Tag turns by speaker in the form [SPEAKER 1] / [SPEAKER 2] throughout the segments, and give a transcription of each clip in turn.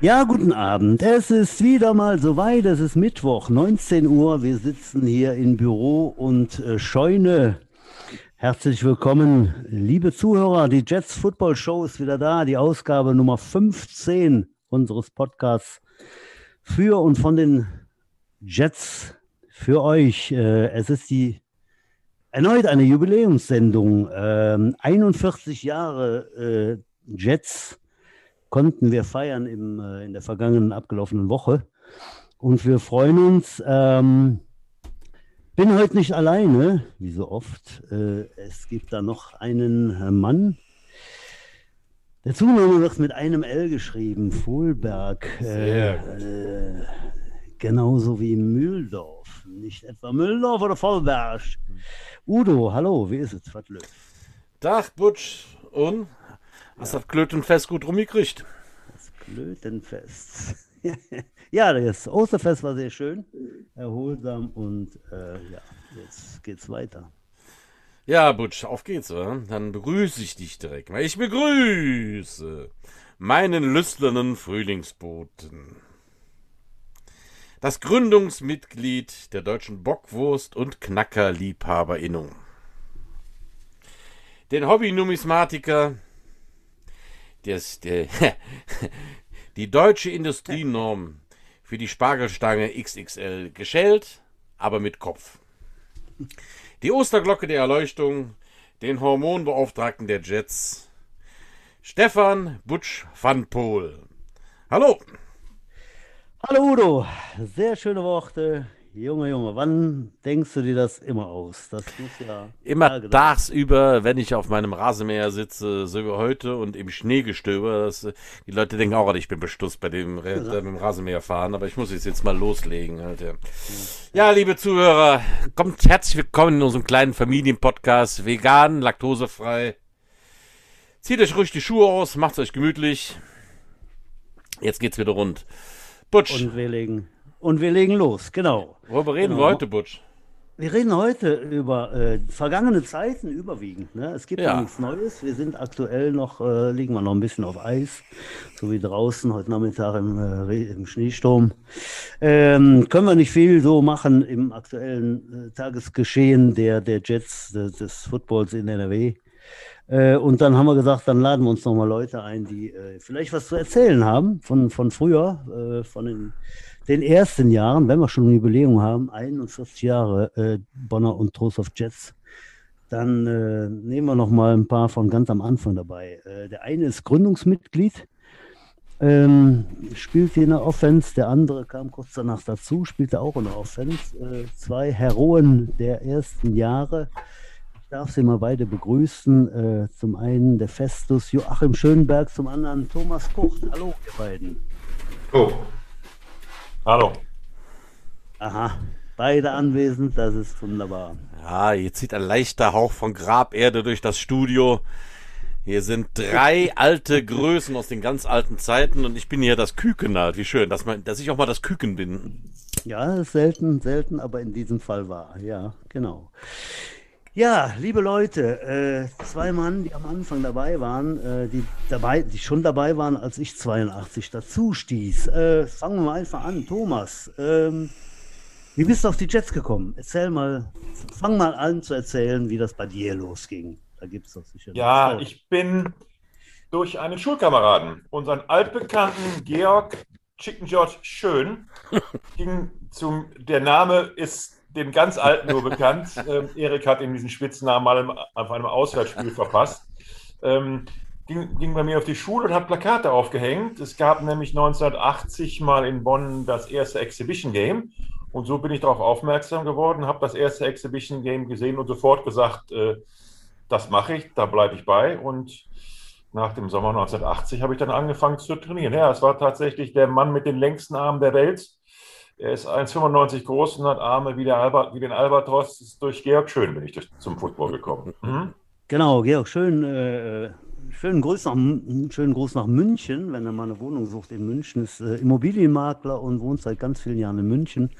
[SPEAKER 1] Ja, guten Abend. Es ist wieder mal soweit. Es ist Mittwoch, 19 Uhr. Wir sitzen hier im Büro und äh, Scheune. Herzlich willkommen, liebe Zuhörer. Die Jets Football Show ist wieder da. Die Ausgabe Nummer 15 unseres Podcasts für und von den Jets für euch. Äh, es ist die erneut eine Jubiläumssendung. Ähm, 41 Jahre äh, Jets konnten wir feiern im, äh, in der vergangenen abgelaufenen Woche. Und wir freuen uns. Ähm, bin heute nicht alleine, wie so oft. Äh, es gibt da noch einen äh, Mann. Der Zunahme wird mit einem L geschrieben, Vohlberg. Äh, äh, genauso wie Mühldorf. Nicht etwa Mühldorf oder Vollberg. Udo, hallo, wie ist es? Vertlö?
[SPEAKER 2] Tag, Butsch. Und? Hast ja. das Klötenfest gut rumgekriegt?
[SPEAKER 1] Das Klötenfest. ja, das Osterfest war sehr schön, erholsam und äh, ja, jetzt geht's weiter.
[SPEAKER 2] Ja, Butsch, auf geht's, oder? Dann begrüße ich dich direkt. Ich begrüße meinen lüsternen Frühlingsboten. Das Gründungsmitglied der deutschen Bockwurst- und Knackerliebhaberinnung. Den Hobby-Numismatiker, der, die deutsche Industrienorm für die Spargelstange XXL geschält, aber mit Kopf. Die Osterglocke der Erleuchtung, den Hormonbeauftragten der Jets, Stefan Butsch van Pool. Hallo!
[SPEAKER 1] Hallo Udo, sehr schöne Worte. Junge, Junge, wann denkst du dir das immer aus? Das
[SPEAKER 2] muss ja immer tagsüber, wenn ich auf meinem Rasenmäher sitze, so wie heute und im Schneegestöber. Das, die Leute denken auch, ich bin bestusst bei dem, ja. mit dem Rasenmäher fahren, aber ich muss es jetzt mal loslegen. Alter. Ja, liebe Zuhörer, kommt herzlich willkommen in unserem kleinen Familienpodcast. Vegan, laktosefrei. Zieht euch ruhig die Schuhe aus, macht euch gemütlich. Jetzt geht's wieder rund.
[SPEAKER 1] Butsch. Und wir legen und wir legen los, genau.
[SPEAKER 2] Worüber reden
[SPEAKER 1] genau.
[SPEAKER 2] wir heute, Butsch?
[SPEAKER 1] Wir reden heute über äh, vergangene Zeiten überwiegend. Ne? Es gibt ja. nichts Neues. Wir sind aktuell noch, äh, liegen wir noch ein bisschen auf Eis, so wie draußen heute Nachmittag im, äh, im Schneesturm. Ähm, können wir nicht viel so machen im aktuellen äh, Tagesgeschehen der, der Jets, des, des Footballs in NRW. Äh, und dann haben wir gesagt, dann laden wir uns nochmal Leute ein, die äh, vielleicht was zu erzählen haben von, von früher, von den den ersten Jahren, wenn wir schon ein Jubiläum haben, 41 Jahre äh, Bonner und Trost of Jets, dann äh, nehmen wir noch mal ein paar von ganz am Anfang dabei. Äh, der eine ist Gründungsmitglied, ähm, spielt hier in der Offense, der andere kam kurz danach dazu, spielte auch in der Offense. Äh, zwei Heroen der ersten Jahre. Ich darf sie mal beide begrüßen. Äh, zum einen der Festus Joachim Schönberg, zum anderen Thomas Kucht. Hallo, ihr beiden.
[SPEAKER 2] Oh. Hallo.
[SPEAKER 1] Aha, beide anwesend, das ist wunderbar.
[SPEAKER 2] Ja, hier zieht ein leichter Hauch von Graberde durch das Studio. Hier sind drei alte Größen aus den ganz alten Zeiten und ich bin hier das Küken halt. Wie schön, dass, man, dass ich auch mal das Küken bin.
[SPEAKER 1] Ja, selten, selten, aber in diesem Fall war. Ja, genau. Ja, liebe Leute, äh, zwei Mann, die am Anfang dabei waren, äh, die, dabei, die schon dabei waren, als ich 82 dazu stieß. Äh, fangen wir mal einfach an. Thomas, ähm, wie bist du auf die Jets gekommen? Erzähl mal, fang mal an zu erzählen, wie das bei dir losging.
[SPEAKER 3] Da gibt es doch sicher. Ja, Zeit. ich bin durch einen Schulkameraden, unseren altbekannten Georg Chicken George Schön, ging zum, der Name ist dem ganz Alten nur bekannt. Ähm, Erik hat ihm diesen Spitznamen mal auf einem Auswärtsspiel verpasst. Ähm, ging, ging bei mir auf die Schule und hat Plakate aufgehängt. Es gab nämlich 1980 mal in Bonn das erste Exhibition Game. Und so bin ich darauf aufmerksam geworden, habe das erste Exhibition Game gesehen und sofort gesagt, äh, das mache ich, da bleibe ich bei. Und nach dem Sommer 1980 habe ich dann angefangen zu trainieren. Ja, es war tatsächlich der Mann mit den längsten Armen der Welt er ist 1,95 groß und hat Arme wie, der Alba, wie den Albatros. Durch Georg Schön bin ich durch, zum Football gekommen. Mhm.
[SPEAKER 1] Genau, Georg Schön, äh, schönen Gruß, nach, schönen Gruß nach München, wenn er mal eine Wohnung sucht in München. Ist äh, Immobilienmakler und wohnt seit ganz vielen Jahren in München.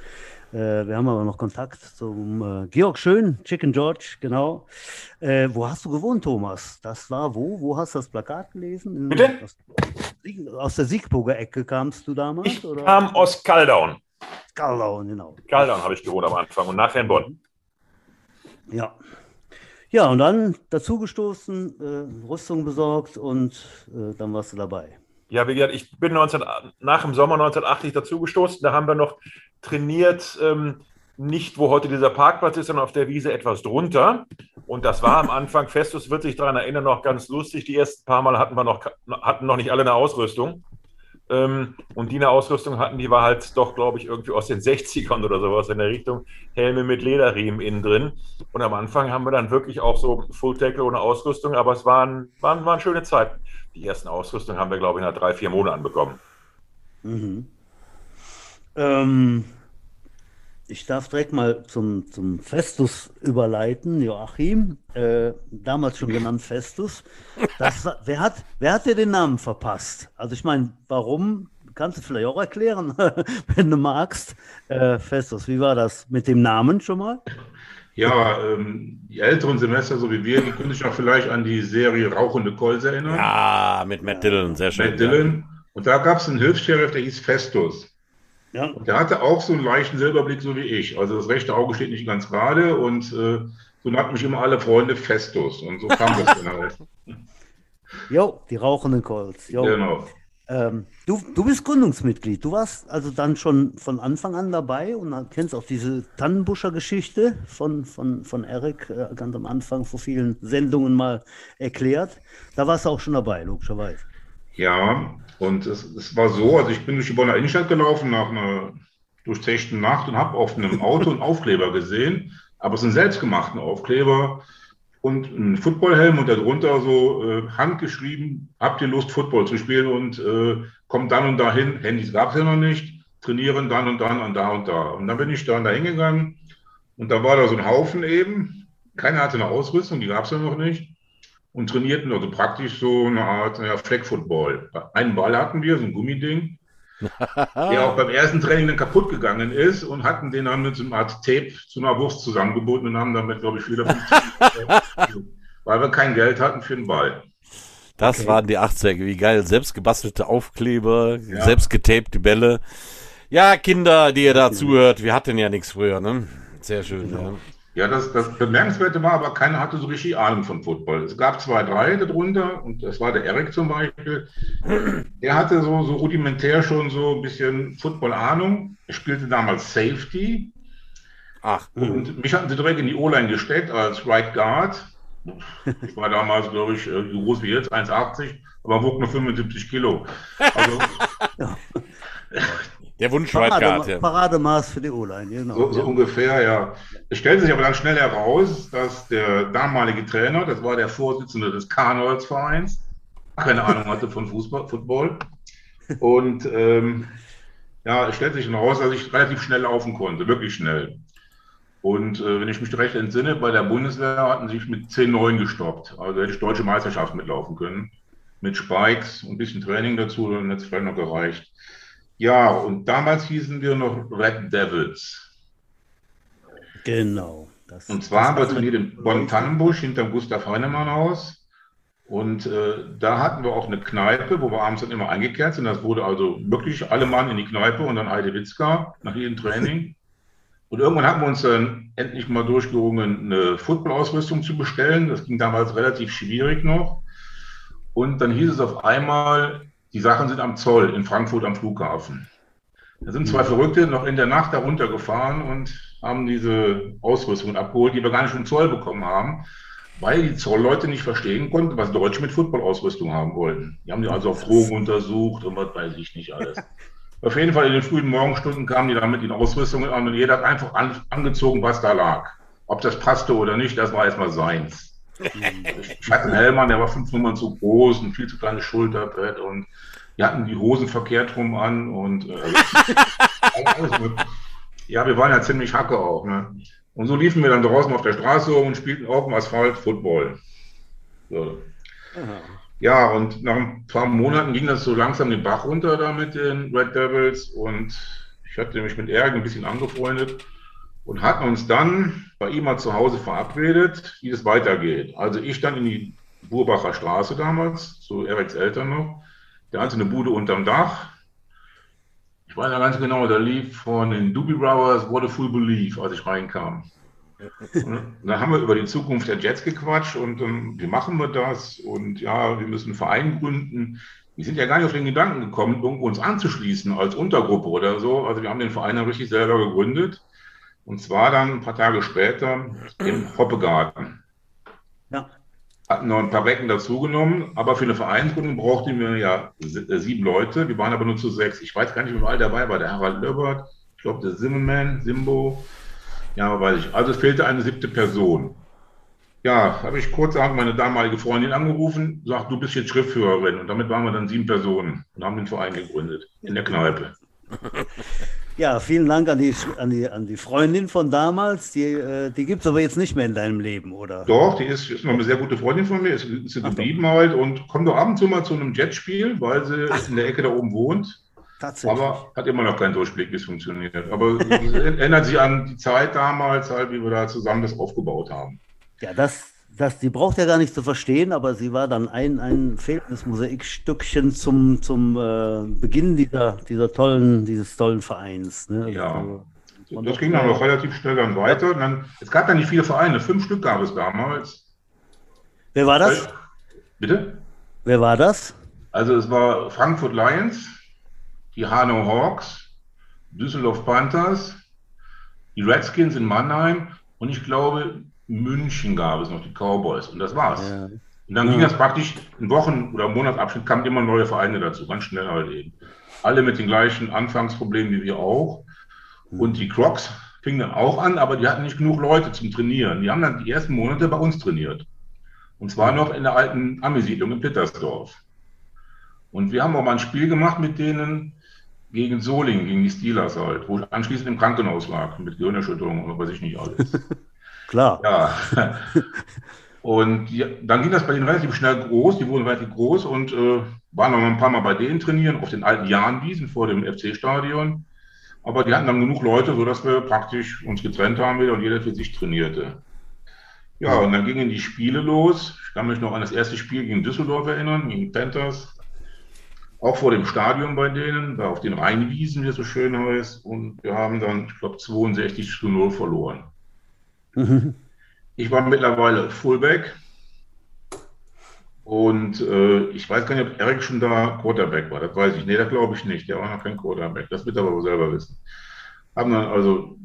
[SPEAKER 1] Äh, wir haben aber noch Kontakt zum äh, Georg Schön, Chicken George, genau. Äh, wo hast du gewohnt, Thomas? Das war wo? Wo hast du das Plakat gelesen?
[SPEAKER 3] Bitte?
[SPEAKER 1] Aus, aus der Siegburger Ecke kamst du damals?
[SPEAKER 3] Ich oder? kam aus Kaldaun.
[SPEAKER 1] Kaldaun, genau.
[SPEAKER 3] Kaldaun habe ich gewohnt am Anfang und nachher in Bonn.
[SPEAKER 1] Ja. Ja, und dann dazugestoßen, äh, Rüstung besorgt und äh, dann warst du dabei.
[SPEAKER 3] Ja, wie gesagt, ich bin 19, nach dem Sommer 1980 dazugestoßen. Da haben wir noch trainiert, ähm, nicht wo heute dieser Parkplatz ist, sondern auf der Wiese etwas drunter. Und das war am Anfang, Festus wird sich daran erinnern, noch ganz lustig. Die ersten paar Mal hatten wir noch, hatten noch nicht alle eine Ausrüstung. Ähm, und die eine Ausrüstung hatten, die war halt doch, glaube ich, irgendwie aus den 60ern oder sowas in der Richtung. Helme mit Lederriemen innen drin. Und am Anfang haben wir dann wirklich auch so Full Tackle ohne Ausrüstung, aber es waren, waren, waren schöne Zeiten. Die ersten Ausrüstungen haben wir, glaube ich, nach drei, vier Monaten bekommen.
[SPEAKER 1] Mhm. Ähm, ich darf direkt mal zum, zum Festus überleiten, Joachim, äh, damals schon genannt Festus. Das, wer, hat, wer hat dir den Namen verpasst? Also ich meine, warum? Kannst du vielleicht auch erklären, wenn du magst. Äh, Festus, wie war das mit dem Namen schon mal?
[SPEAKER 4] Ja, ähm, die älteren Semester, so wie wir, die können sich auch vielleicht an die Serie Rauchende Colts erinnern.
[SPEAKER 2] Ja, mit Matt Dillon, sehr schön.
[SPEAKER 4] Matt Dillon. Ja. Und da gab es einen Hilfs-Sheriff, der hieß Festus. Ja. Und der hatte auch so einen leichten Silberblick, so wie ich. Also das rechte Auge steht nicht ganz gerade und äh, so nannten mich immer alle Freunde Festus. Und so kam das dann halt.
[SPEAKER 1] Jo, die rauchenden Colts. Jo. Genau. Ähm, du, du bist Gründungsmitglied. Du warst also dann schon von Anfang an dabei und kennst auch diese Tannenbuscher Geschichte von, von, von Eric äh, ganz am Anfang vor vielen Sendungen mal erklärt. Da warst du auch schon dabei, logischerweise.
[SPEAKER 4] Ja, und es, es war so, also ich bin durch die Bonner Innenstadt gelaufen nach einer durchzechten Nacht und habe auf einem Auto einen Aufkleber gesehen, aber es sind selbstgemachten Aufkleber und ein Footballhelm und darunter so äh, handgeschrieben, habt ihr Lust, Football zu spielen und äh, kommt dann und dahin. Handys gab es ja noch nicht, trainieren dann und dann und da und da. Und dann bin ich dann da hingegangen und da war da so ein Haufen eben. Keiner hatte eine Ausrüstung, die gab es ja noch nicht. Und trainierten also praktisch so eine Art ja, Flag-Football. Einen Ball hatten wir, so ein Gummiding der auch beim ersten Training dann kaputt gegangen ist und hatten den dann mit so einer Art Tape zu einer Wurst zusammengeboten und haben damit, glaube ich, wieder 50 weil wir kein Geld hatten für den Ball.
[SPEAKER 2] Das okay. waren die 80er, wie geil. Selbst gebastelte Aufkleber, ja. selbst getapte Bälle. Ja, Kinder, die ihr da zuhört, wir hatten ja nichts früher, ne? Sehr schön, genau. ja.
[SPEAKER 4] Ja, das, das Bemerkenswerte war, aber keiner hatte so richtig Ahnung von Football. Es gab zwei, drei darunter und das war der Eric zum Beispiel. Der hatte so, so rudimentär schon so ein bisschen Football-Ahnung. Er spielte damals Safety. Ach. Und mich hatten sie direkt in die O-Line gesteckt als Right Guard. Ich war damals, glaube ich, so groß wie jetzt, 1,80, aber wog nur 75 Kilo. Also,
[SPEAKER 2] Der Wunschwaldgard.
[SPEAKER 1] Parade, Parademaß für die O-Line, genau.
[SPEAKER 4] So, so, ungefähr, ja. Es stellte sich aber dann schnell heraus, dass der damalige Trainer, das war der Vorsitzende des Karnevalsvereins, keine Ahnung hatte von Fußball, Football. Und ähm, ja, es stellte sich heraus, dass ich relativ schnell laufen konnte, wirklich schnell. Und äh, wenn ich mich recht entsinne, bei der Bundeswehr hatten sie sich mit 10-9 gestoppt. Also hätte ich deutsche Meisterschaft mitlaufen können. Mit Spikes und ein bisschen Training dazu, dann hätte es vielleicht noch gereicht. Ja, und damals hießen wir noch Red Devils.
[SPEAKER 1] Genau.
[SPEAKER 4] Das, und zwar haben wir trainiert in Bonn-Tannenbusch hinterm Gustav Heinemann Haus. Und äh, da hatten wir auch eine Kneipe, wo wir abends dann immer eingekehrt sind. Das wurde also wirklich alle Mann in die Kneipe und dann Heidewitzka nach jedem Training. Und irgendwann hatten wir uns dann endlich mal durchgerungen, eine Football-Ausrüstung zu bestellen. Das ging damals relativ schwierig noch. Und dann hieß es auf einmal, die Sachen sind am Zoll in Frankfurt am Flughafen. Da sind zwei Verrückte noch in der Nacht da runtergefahren und haben diese Ausrüstung abgeholt, die wir gar nicht vom Zoll bekommen haben, weil die Zollleute nicht verstehen konnten, was Deutsche mit Football-Ausrüstung haben wollten. Die haben die also auf Drogen untersucht und was weiß ich nicht alles. auf jeden Fall in den frühen Morgenstunden kamen die dann mit den Ausrüstungen an und jeder hat einfach an, angezogen, was da lag. Ob das passte oder nicht, das war erstmal seins. Ich hatte einen Hellmann, der war fünf Nummern zu groß, ein viel zu kleines Schulterbrett und wir hatten die Hosen verkehrt rum an und äh, ja, wir waren ja ziemlich hacke auch. Ne? Und so liefen wir dann draußen auf der Straße und spielten auf dem Asphalt Football. So. Ja, und nach ein paar Monaten ging das so langsam den Bach runter da mit den Red Devils und ich hatte mich mit Erg ein bisschen angefreundet und hatten uns dann bei ihm mal zu Hause verabredet, wie es weitergeht. Also ich dann in die Burbacher Straße damals, zu Eriks Eltern noch. Der hatte eine Bude unterm Dach. Ich weiß ja ganz genau, da lief von den Doobie Brothers What a Full Belief, als ich reinkam. Und dann haben wir über die Zukunft der Jets gequatscht und ähm, wie machen wir das? Und ja, wir müssen einen Verein gründen. Wir sind ja gar nicht auf den Gedanken gekommen, irgendwo uns anzuschließen als Untergruppe oder so. Also wir haben den Verein dann richtig selber gegründet. Und zwar dann ein paar Tage später im Hoppegarten. Ja. Hatten noch ein paar Becken dazugenommen, aber für eine Vereinsgründung brauchten wir ja äh, sieben Leute. Wir waren aber nur zu sechs. Ich weiß gar nicht, wie all dabei war. Der Harald Löbert, ich glaube, der Zimmerman, Simbo, ja, weiß ich. Also es fehlte eine siebte Person. Ja, habe ich kurzerhand meine damalige Freundin angerufen, sagt, du bist jetzt Schriftführerin. Und damit waren wir dann sieben Personen und haben den Verein gegründet in der Kneipe.
[SPEAKER 1] Ja, vielen Dank an die, an die, an die Freundin von damals. Die, äh, die gibt es aber jetzt nicht mehr in deinem Leben, oder?
[SPEAKER 4] Doch, die ist, ist noch eine sehr gute Freundin von mir, ist, ist sie geblieben halt und kommt doch ab und zu mal zu einem Jetspiel, weil sie Ach. in der Ecke da oben wohnt. Tatsächlich. Aber hat immer noch keinen Durchblick, wie es funktioniert. Aber es erinnert sich an die Zeit damals, halt, wie wir da zusammen das aufgebaut haben.
[SPEAKER 1] Ja, das, das, die braucht ja gar nicht zu verstehen, aber sie war dann ein, ein fehlendes Mosaikstückchen zum, zum äh, Beginn dieser, dieser tollen, dieses tollen Vereins. Ne?
[SPEAKER 4] Ja. Also, das ging dann noch relativ schnell dann weiter. Dann, es gab ja nicht viele Vereine, fünf Stück gab es damals.
[SPEAKER 1] Wer war das?
[SPEAKER 4] Bitte?
[SPEAKER 1] Ver war das?
[SPEAKER 4] Also es war Frankfurt Lions, die Hanau Hawks, Düsseldorf Panthers, die Redskins in Mannheim und ich glaube, München gab es noch die Cowboys und das war's. Ja. Und dann ja. ging das praktisch in Wochen- oder Monatsabschnitt kamen immer neue Vereine dazu, ganz schnell halt eben. Alle mit den gleichen Anfangsproblemen wie wir auch. Und die Crocs fingen dann auch an, aber die hatten nicht genug Leute zum Trainieren. Die haben dann die ersten Monate bei uns trainiert. Und zwar noch in der alten Ami-Siedlung in Pittersdorf. Und wir haben auch mal ein Spiel gemacht mit denen, gegen Solingen, gegen die Steelers halt, wo ich anschließend im Krankenhaus lag mit Gehirnerschütterung und weiß ich nicht alles.
[SPEAKER 1] Klar.
[SPEAKER 4] Ja. Und die, dann ging das bei denen relativ schnell groß, die wurden relativ groß und äh, waren noch ein paar Mal bei denen trainieren, auf den alten Jahnwiesen vor dem FC-Stadion. Aber die hatten dann genug Leute, sodass wir praktisch uns getrennt haben wieder und jeder für sich trainierte. Ja, und dann gingen die Spiele los. Ich kann mich noch an das erste Spiel gegen Düsseldorf erinnern, gegen Panthers auch vor dem Stadion bei denen, da auf den Rheinwiesen, wie es so schön heißt. Und wir haben dann, ich glaube, 62 zu 0 verloren. Mhm. Ich war mittlerweile Fullback. Und äh, ich weiß gar nicht, ob Eric schon da Quarterback war. Das weiß ich. Nee, das glaube ich nicht. Der war noch kein Quarterback. Das wird er aber selber wissen. Haben dann also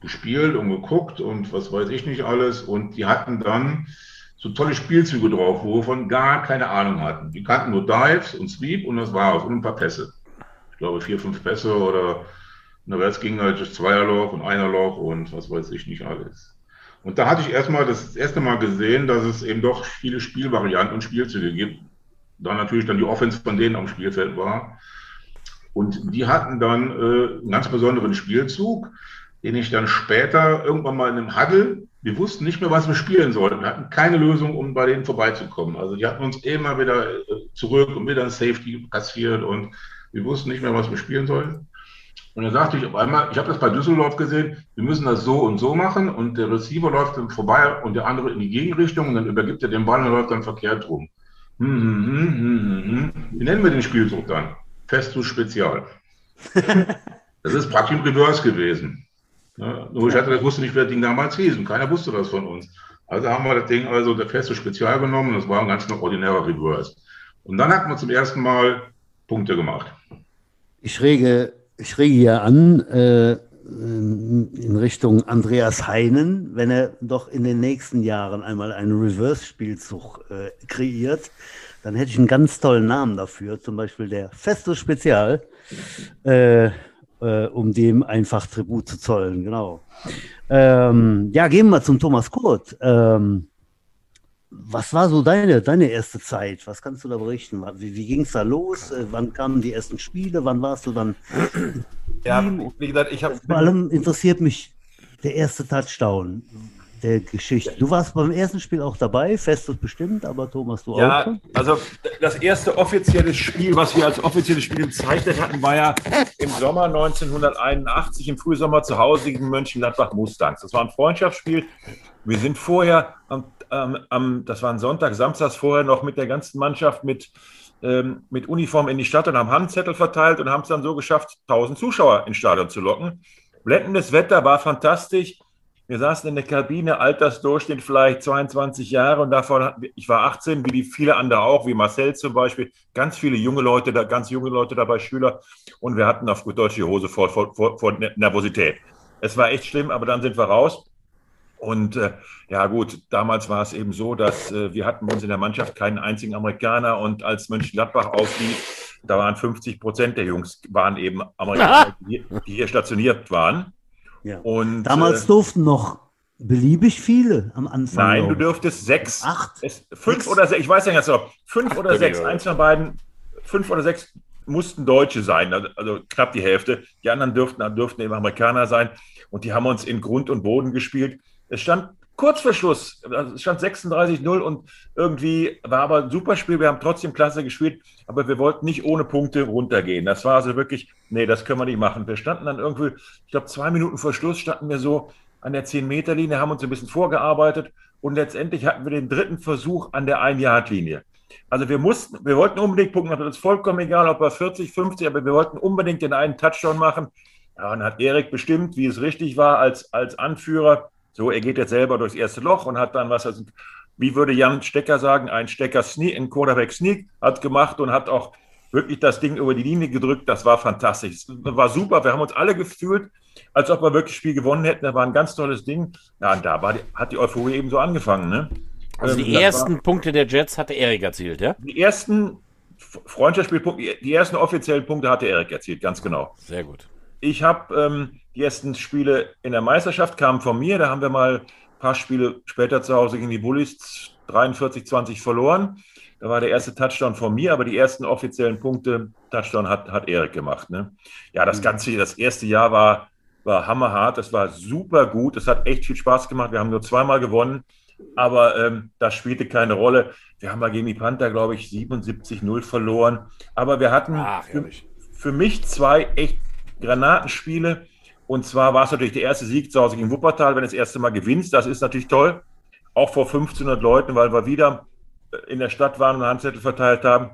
[SPEAKER 4] gespielt und geguckt und was weiß ich nicht alles. Und die hatten dann so tolle Spielzüge drauf, wovon gar keine Ahnung hatten. Die kannten nur Dives und Sweep und das war's und ein paar Pässe. Ich glaube vier, fünf Pässe oder na, es ging halt das Zweierloch und Einerloch und was weiß ich nicht alles. Und da hatte ich erstmal das erste Mal gesehen, dass es eben doch viele Spielvarianten und Spielzüge gibt. Da natürlich dann die Offense von denen am Spielfeld war. Und die hatten dann äh, einen ganz besonderen Spielzug, den ich dann später irgendwann mal in einem Huddle wir wussten nicht mehr, was wir spielen sollten. Wir hatten keine Lösung, um bei denen vorbeizukommen. Also die hatten uns immer wieder äh, zurück und wieder ein Safety kassiert und wir wussten nicht mehr, was wir spielen sollten. Und dann sagte ich auf einmal, ich habe das bei Düsseldorf gesehen, wir müssen das so und so machen und der Receiver läuft dann vorbei und der andere in die Gegenrichtung und dann übergibt er den Ball und läuft dann verkehrt rum. Hm, hm, hm, hm, hm. hm. Wie nennen wir den Spielzug dann? Festus Spezial. das ist praktisch im Reverse gewesen. Ne? Nur ich hatte, das wusste nicht, wer das Ding damals hieß und keiner wusste das von uns. Also haben wir das Ding also der feste Spezial genommen und das war ein ganz ordinärer Reverse. Und dann hat man zum ersten Mal Punkte gemacht.
[SPEAKER 1] Ich rege, ich rege ja an äh, in Richtung Andreas Heinen, wenn er doch in den nächsten Jahren einmal einen Reverse-Spielzug äh, kreiert, dann hätte ich einen ganz tollen Namen dafür, zum Beispiel der Festo Spezial. Äh, äh, um dem einfach Tribut zu zollen, genau. Ähm, ja, gehen wir zum Thomas Kurt. Ähm, was war so deine, deine erste Zeit? Was kannst du da berichten? Wie, wie ging es da los? Äh, wann kamen die ersten Spiele? Wann warst du dann?
[SPEAKER 3] Ja, wie gesagt, ich habe.
[SPEAKER 1] Vor allem interessiert mich der erste Touchdown. Der Geschichte. Du warst beim ersten Spiel auch dabei, fest und bestimmt, aber Thomas, du
[SPEAKER 3] ja,
[SPEAKER 1] auch? Ja,
[SPEAKER 3] also das erste offizielle Spiel, was wir als offizielles Spiel bezeichnet hatten, war ja im Sommer 1981, im Frühsommer zu Hause gegen Mönchengladbach Mustangs. Das war ein Freundschaftsspiel. Wir sind vorher, am, am, am, das war ein Sonntag, samstags vorher noch mit der ganzen Mannschaft mit, ähm, mit Uniform in die Stadt und haben Handzettel verteilt und haben es dann so geschafft, 1000 Zuschauer ins Stadion zu locken. Blendendes Wetter war fantastisch. Wir saßen in der Kabine, Altersdurchschnitt vielleicht 22 Jahre und davon, ich war 18, wie die viele andere auch, wie Marcel zum Beispiel, ganz viele junge Leute, da, ganz junge Leute dabei, Schüler und wir hatten auf gut Deutsch die Hose vor, vor, vor, vor Nervosität. Es war echt schlimm, aber dann sind wir raus. Und äh, ja gut, damals war es eben so, dass äh, wir hatten uns in der Mannschaft keinen einzigen Amerikaner und als Mönchengladbach auflief, da waren 50 Prozent der Jungs waren eben Amerikaner, die, die hier stationiert waren.
[SPEAKER 1] Ja. Und, Damals äh, durften noch beliebig viele am Anfang.
[SPEAKER 3] Nein, du dürftest sechs, acht, es, fünf sechs. oder sechs, ich weiß ja ganz genau, fünf oder sechs, eins von beiden, fünf oder sechs mussten Deutsche sein, also, also knapp die Hälfte. Die anderen dürften, dürften eben Amerikaner sein und die haben uns in Grund und Boden gespielt. Es stand kurz vor Schluss, also es stand 36-0 und irgendwie war aber ein super Spiel. Wir haben trotzdem klasse gespielt, aber wir wollten nicht ohne Punkte runtergehen. Das war also wirklich, nee, das können wir nicht machen. Wir standen dann irgendwie, ich glaube, zwei Minuten vor Schluss standen wir so an der 10-Meter-Linie, haben uns ein bisschen vorgearbeitet und letztendlich hatten wir den dritten Versuch an der 1-Yard-Linie. Also wir mussten, wir wollten unbedingt punkten, das ist vollkommen egal, ob wir 40, 50, aber wir wollten unbedingt den einen Touchdown machen. Ja, und hat Erik bestimmt, wie es richtig war als, als Anführer. So, er geht jetzt selber durchs erste Loch und hat dann was, also, wie würde Jan Stecker sagen, ein Stecker Sneak, ein Quarterback Sneak hat gemacht und hat auch wirklich das Ding über die Linie gedrückt. Das war fantastisch. Das war super. Wir haben uns alle gefühlt, als ob wir wirklich Spiel gewonnen hätten. Das war ein ganz tolles Ding. Ja, und da war die, hat die Euphorie eben so angefangen. Ne?
[SPEAKER 2] Also die ähm, ersten war, Punkte der Jets hatte Erik erzielt, ja?
[SPEAKER 3] Die ersten Freundschaftsspielpunkte, die ersten offiziellen Punkte hatte Erik erzielt, ganz genau.
[SPEAKER 2] Sehr gut.
[SPEAKER 3] Ich habe ähm, die ersten Spiele in der Meisterschaft kamen von mir. Da haben wir mal ein paar Spiele später zu Hause gegen die Bullies 43-20 verloren. Da war der erste Touchdown von mir, aber die ersten offiziellen Punkte, Touchdown hat, hat Erik gemacht. Ne? Ja, das mhm. ganze, das erste Jahr war, war hammerhart. Das war super gut. Es hat echt viel Spaß gemacht. Wir haben nur zweimal gewonnen, aber ähm, das spielte keine Rolle. Wir haben mal gegen die Panther, glaube ich, 77-0 verloren. Aber wir hatten Ach, für, für mich zwei echt Granatenspiele. Und zwar war es natürlich der erste Sieg zu Hause gegen Wuppertal, wenn du das erste Mal gewinnst. Das ist natürlich toll. Auch vor 1500 Leuten, weil wir wieder in der Stadt waren und Handzettel verteilt haben.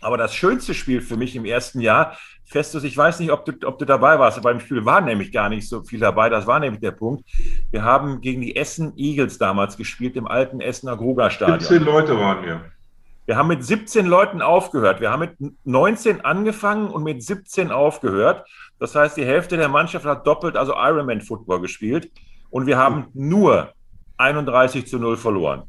[SPEAKER 3] Aber das schönste Spiel für mich im ersten Jahr, Festus, ich weiß nicht, ob du, ob du dabei warst, beim Spiel war nämlich gar nicht so viel dabei, das war nämlich der Punkt. Wir haben gegen die Essen Eagles damals gespielt, im alten Essener Gruger-Stadion.
[SPEAKER 4] 17 Leute waren wir.
[SPEAKER 3] Wir haben mit 17 Leuten aufgehört. Wir haben mit 19 angefangen und mit 17 aufgehört. Das heißt, die Hälfte der Mannschaft hat doppelt, also Ironman Football gespielt. Und wir haben nur 31 zu 0 verloren.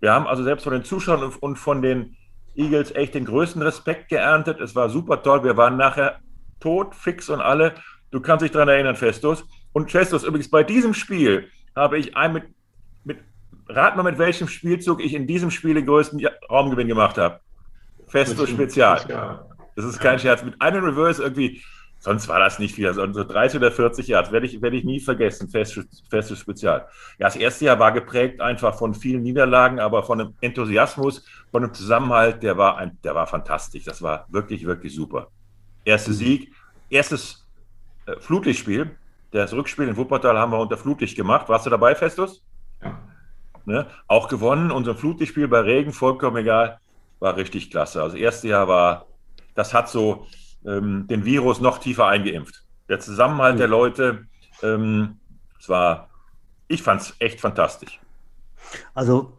[SPEAKER 3] Wir haben also selbst von den Zuschauern und von den Eagles echt den größten Respekt geerntet. Es war super toll. Wir waren nachher tot, fix und alle. Du kannst dich daran erinnern, Festus. Und Festus, übrigens bei diesem Spiel habe ich ein mit, mit rat mal, mit welchem Spielzug ich in diesem Spiel den größten Raumgewinn gemacht habe. Festus Spezial. Das ist kein Scherz. Mit einem Reverse irgendwie Sonst war das nicht viel. Also so 30 oder 40 Jahre, das werde ich, werde ich nie vergessen, festes, festes Spezial. Ja, das erste Jahr war geprägt einfach von vielen Niederlagen, aber von einem Enthusiasmus, von einem Zusammenhalt, der war, ein, der war fantastisch. Das war wirklich, wirklich super. Erster mhm. Sieg, erstes äh, Flutlichtspiel. Das Rückspiel in Wuppertal haben wir unter Flutlicht gemacht. Warst du dabei, Festus? Ja. Ne? Auch gewonnen. Unser Flutlichtspiel bei Regen, vollkommen egal, war richtig klasse. Also, das erste Jahr war, das hat so, ähm, den Virus noch tiefer eingeimpft. Der Zusammenhalt der Leute, ähm, war, ich fand es echt fantastisch.
[SPEAKER 1] Also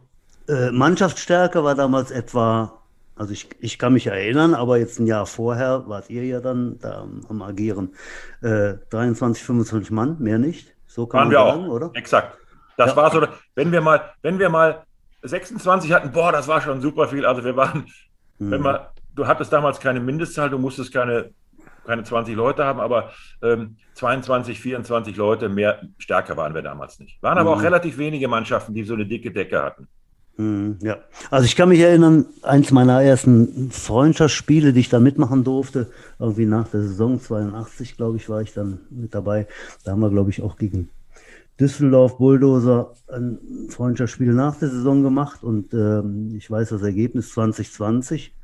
[SPEAKER 1] äh, Mannschaftsstärke war damals etwa, also ich, ich kann mich erinnern, aber jetzt ein Jahr vorher wart ihr ja dann da am, am Agieren. Äh, 23, 25 Mann, mehr nicht. So kann
[SPEAKER 3] Waren man wir sagen, auch. oder? Exakt. Das ja. war so, wenn wir mal, wenn wir mal 26 hatten, boah, das war schon super viel. Also wir waren, mhm. wenn wir du hattest damals keine Mindestzahl, du musstest keine, keine 20 Leute haben, aber ähm, 22, 24 Leute, mehr stärker waren wir damals nicht. Waren aber mhm. auch relativ wenige Mannschaften, die so eine dicke Decke hatten.
[SPEAKER 1] Mhm, ja, also ich kann mich erinnern, eins meiner ersten Freundschaftsspiele, die ich da mitmachen durfte, irgendwie nach der Saison 82, glaube ich, war ich dann mit dabei. Da haben wir, glaube ich, auch gegen Düsseldorf Bulldozer ein Freundschaftsspiel nach der Saison gemacht und ähm, ich weiß das Ergebnis 2020.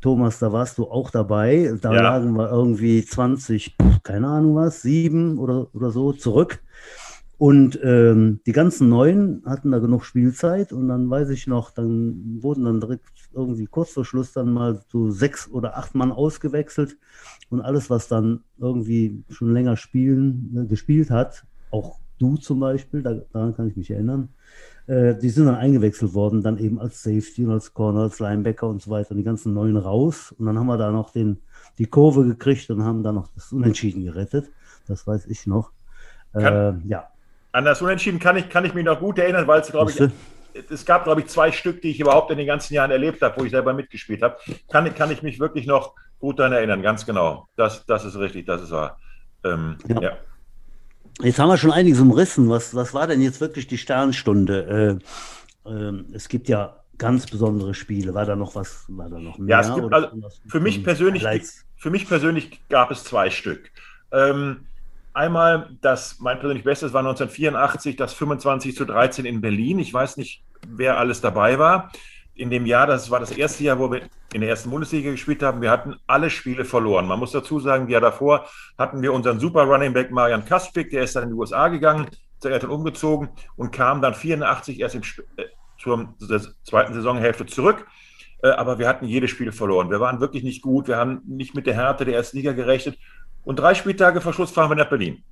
[SPEAKER 1] Thomas, da warst du auch dabei. Da ja. lagen wir irgendwie 20, keine Ahnung was, sieben oder, oder so zurück. Und ähm, die ganzen Neuen hatten da genug Spielzeit und dann weiß ich noch, dann wurden dann direkt irgendwie kurz vor Schluss dann mal so sechs oder acht Mann ausgewechselt und alles, was dann irgendwie schon länger spielen, äh, gespielt hat, auch du zum Beispiel, da, daran kann ich mich erinnern, äh, die sind dann eingewechselt worden, dann eben als Safety und als Corner, als Linebacker und so weiter, und die ganzen Neuen raus. Und dann haben wir da noch den, die Kurve gekriegt und haben da noch das Unentschieden gerettet. Das weiß ich noch.
[SPEAKER 3] Äh, ja. An das Unentschieden kann ich, kann ich mich noch gut erinnern, weil es, glaube ich, es gab, glaube ich, zwei Stück, die ich überhaupt in den ganzen Jahren erlebt habe, wo ich selber mitgespielt habe. Kann, kann ich mich wirklich noch gut daran erinnern, ganz genau. Das, das ist richtig, das ist wahr. Ähm, ja. ja.
[SPEAKER 1] Jetzt haben wir schon einiges umrissen. Was, was war denn jetzt wirklich die Sternstunde? Äh, äh, es gibt ja ganz besondere Spiele. War da noch was? War da noch
[SPEAKER 3] mehr? Ja, es gibt, also, für, mich persönlich, für mich persönlich gab es zwei Stück. Ähm, einmal, das mein persönlich Bestes war 1984, das 25 zu 13 in Berlin. Ich weiß nicht, wer alles dabei war in dem Jahr, das war das erste Jahr, wo wir in der ersten Bundesliga gespielt haben, wir hatten alle Spiele verloren. Man muss dazu sagen, das Jahr davor hatten wir unseren super Running Back Marian Kaspik, der ist dann in die USA gegangen, zur Eltern umgezogen und kam dann 84 erst im, äh, zur, zur zweiten Saisonhälfte zurück. Äh, aber wir hatten jedes Spiel verloren. Wir waren wirklich nicht gut. Wir haben nicht mit der Härte der ersten Liga gerechnet. Und drei Spieltage vor Schluss fahren wir nach Berlin.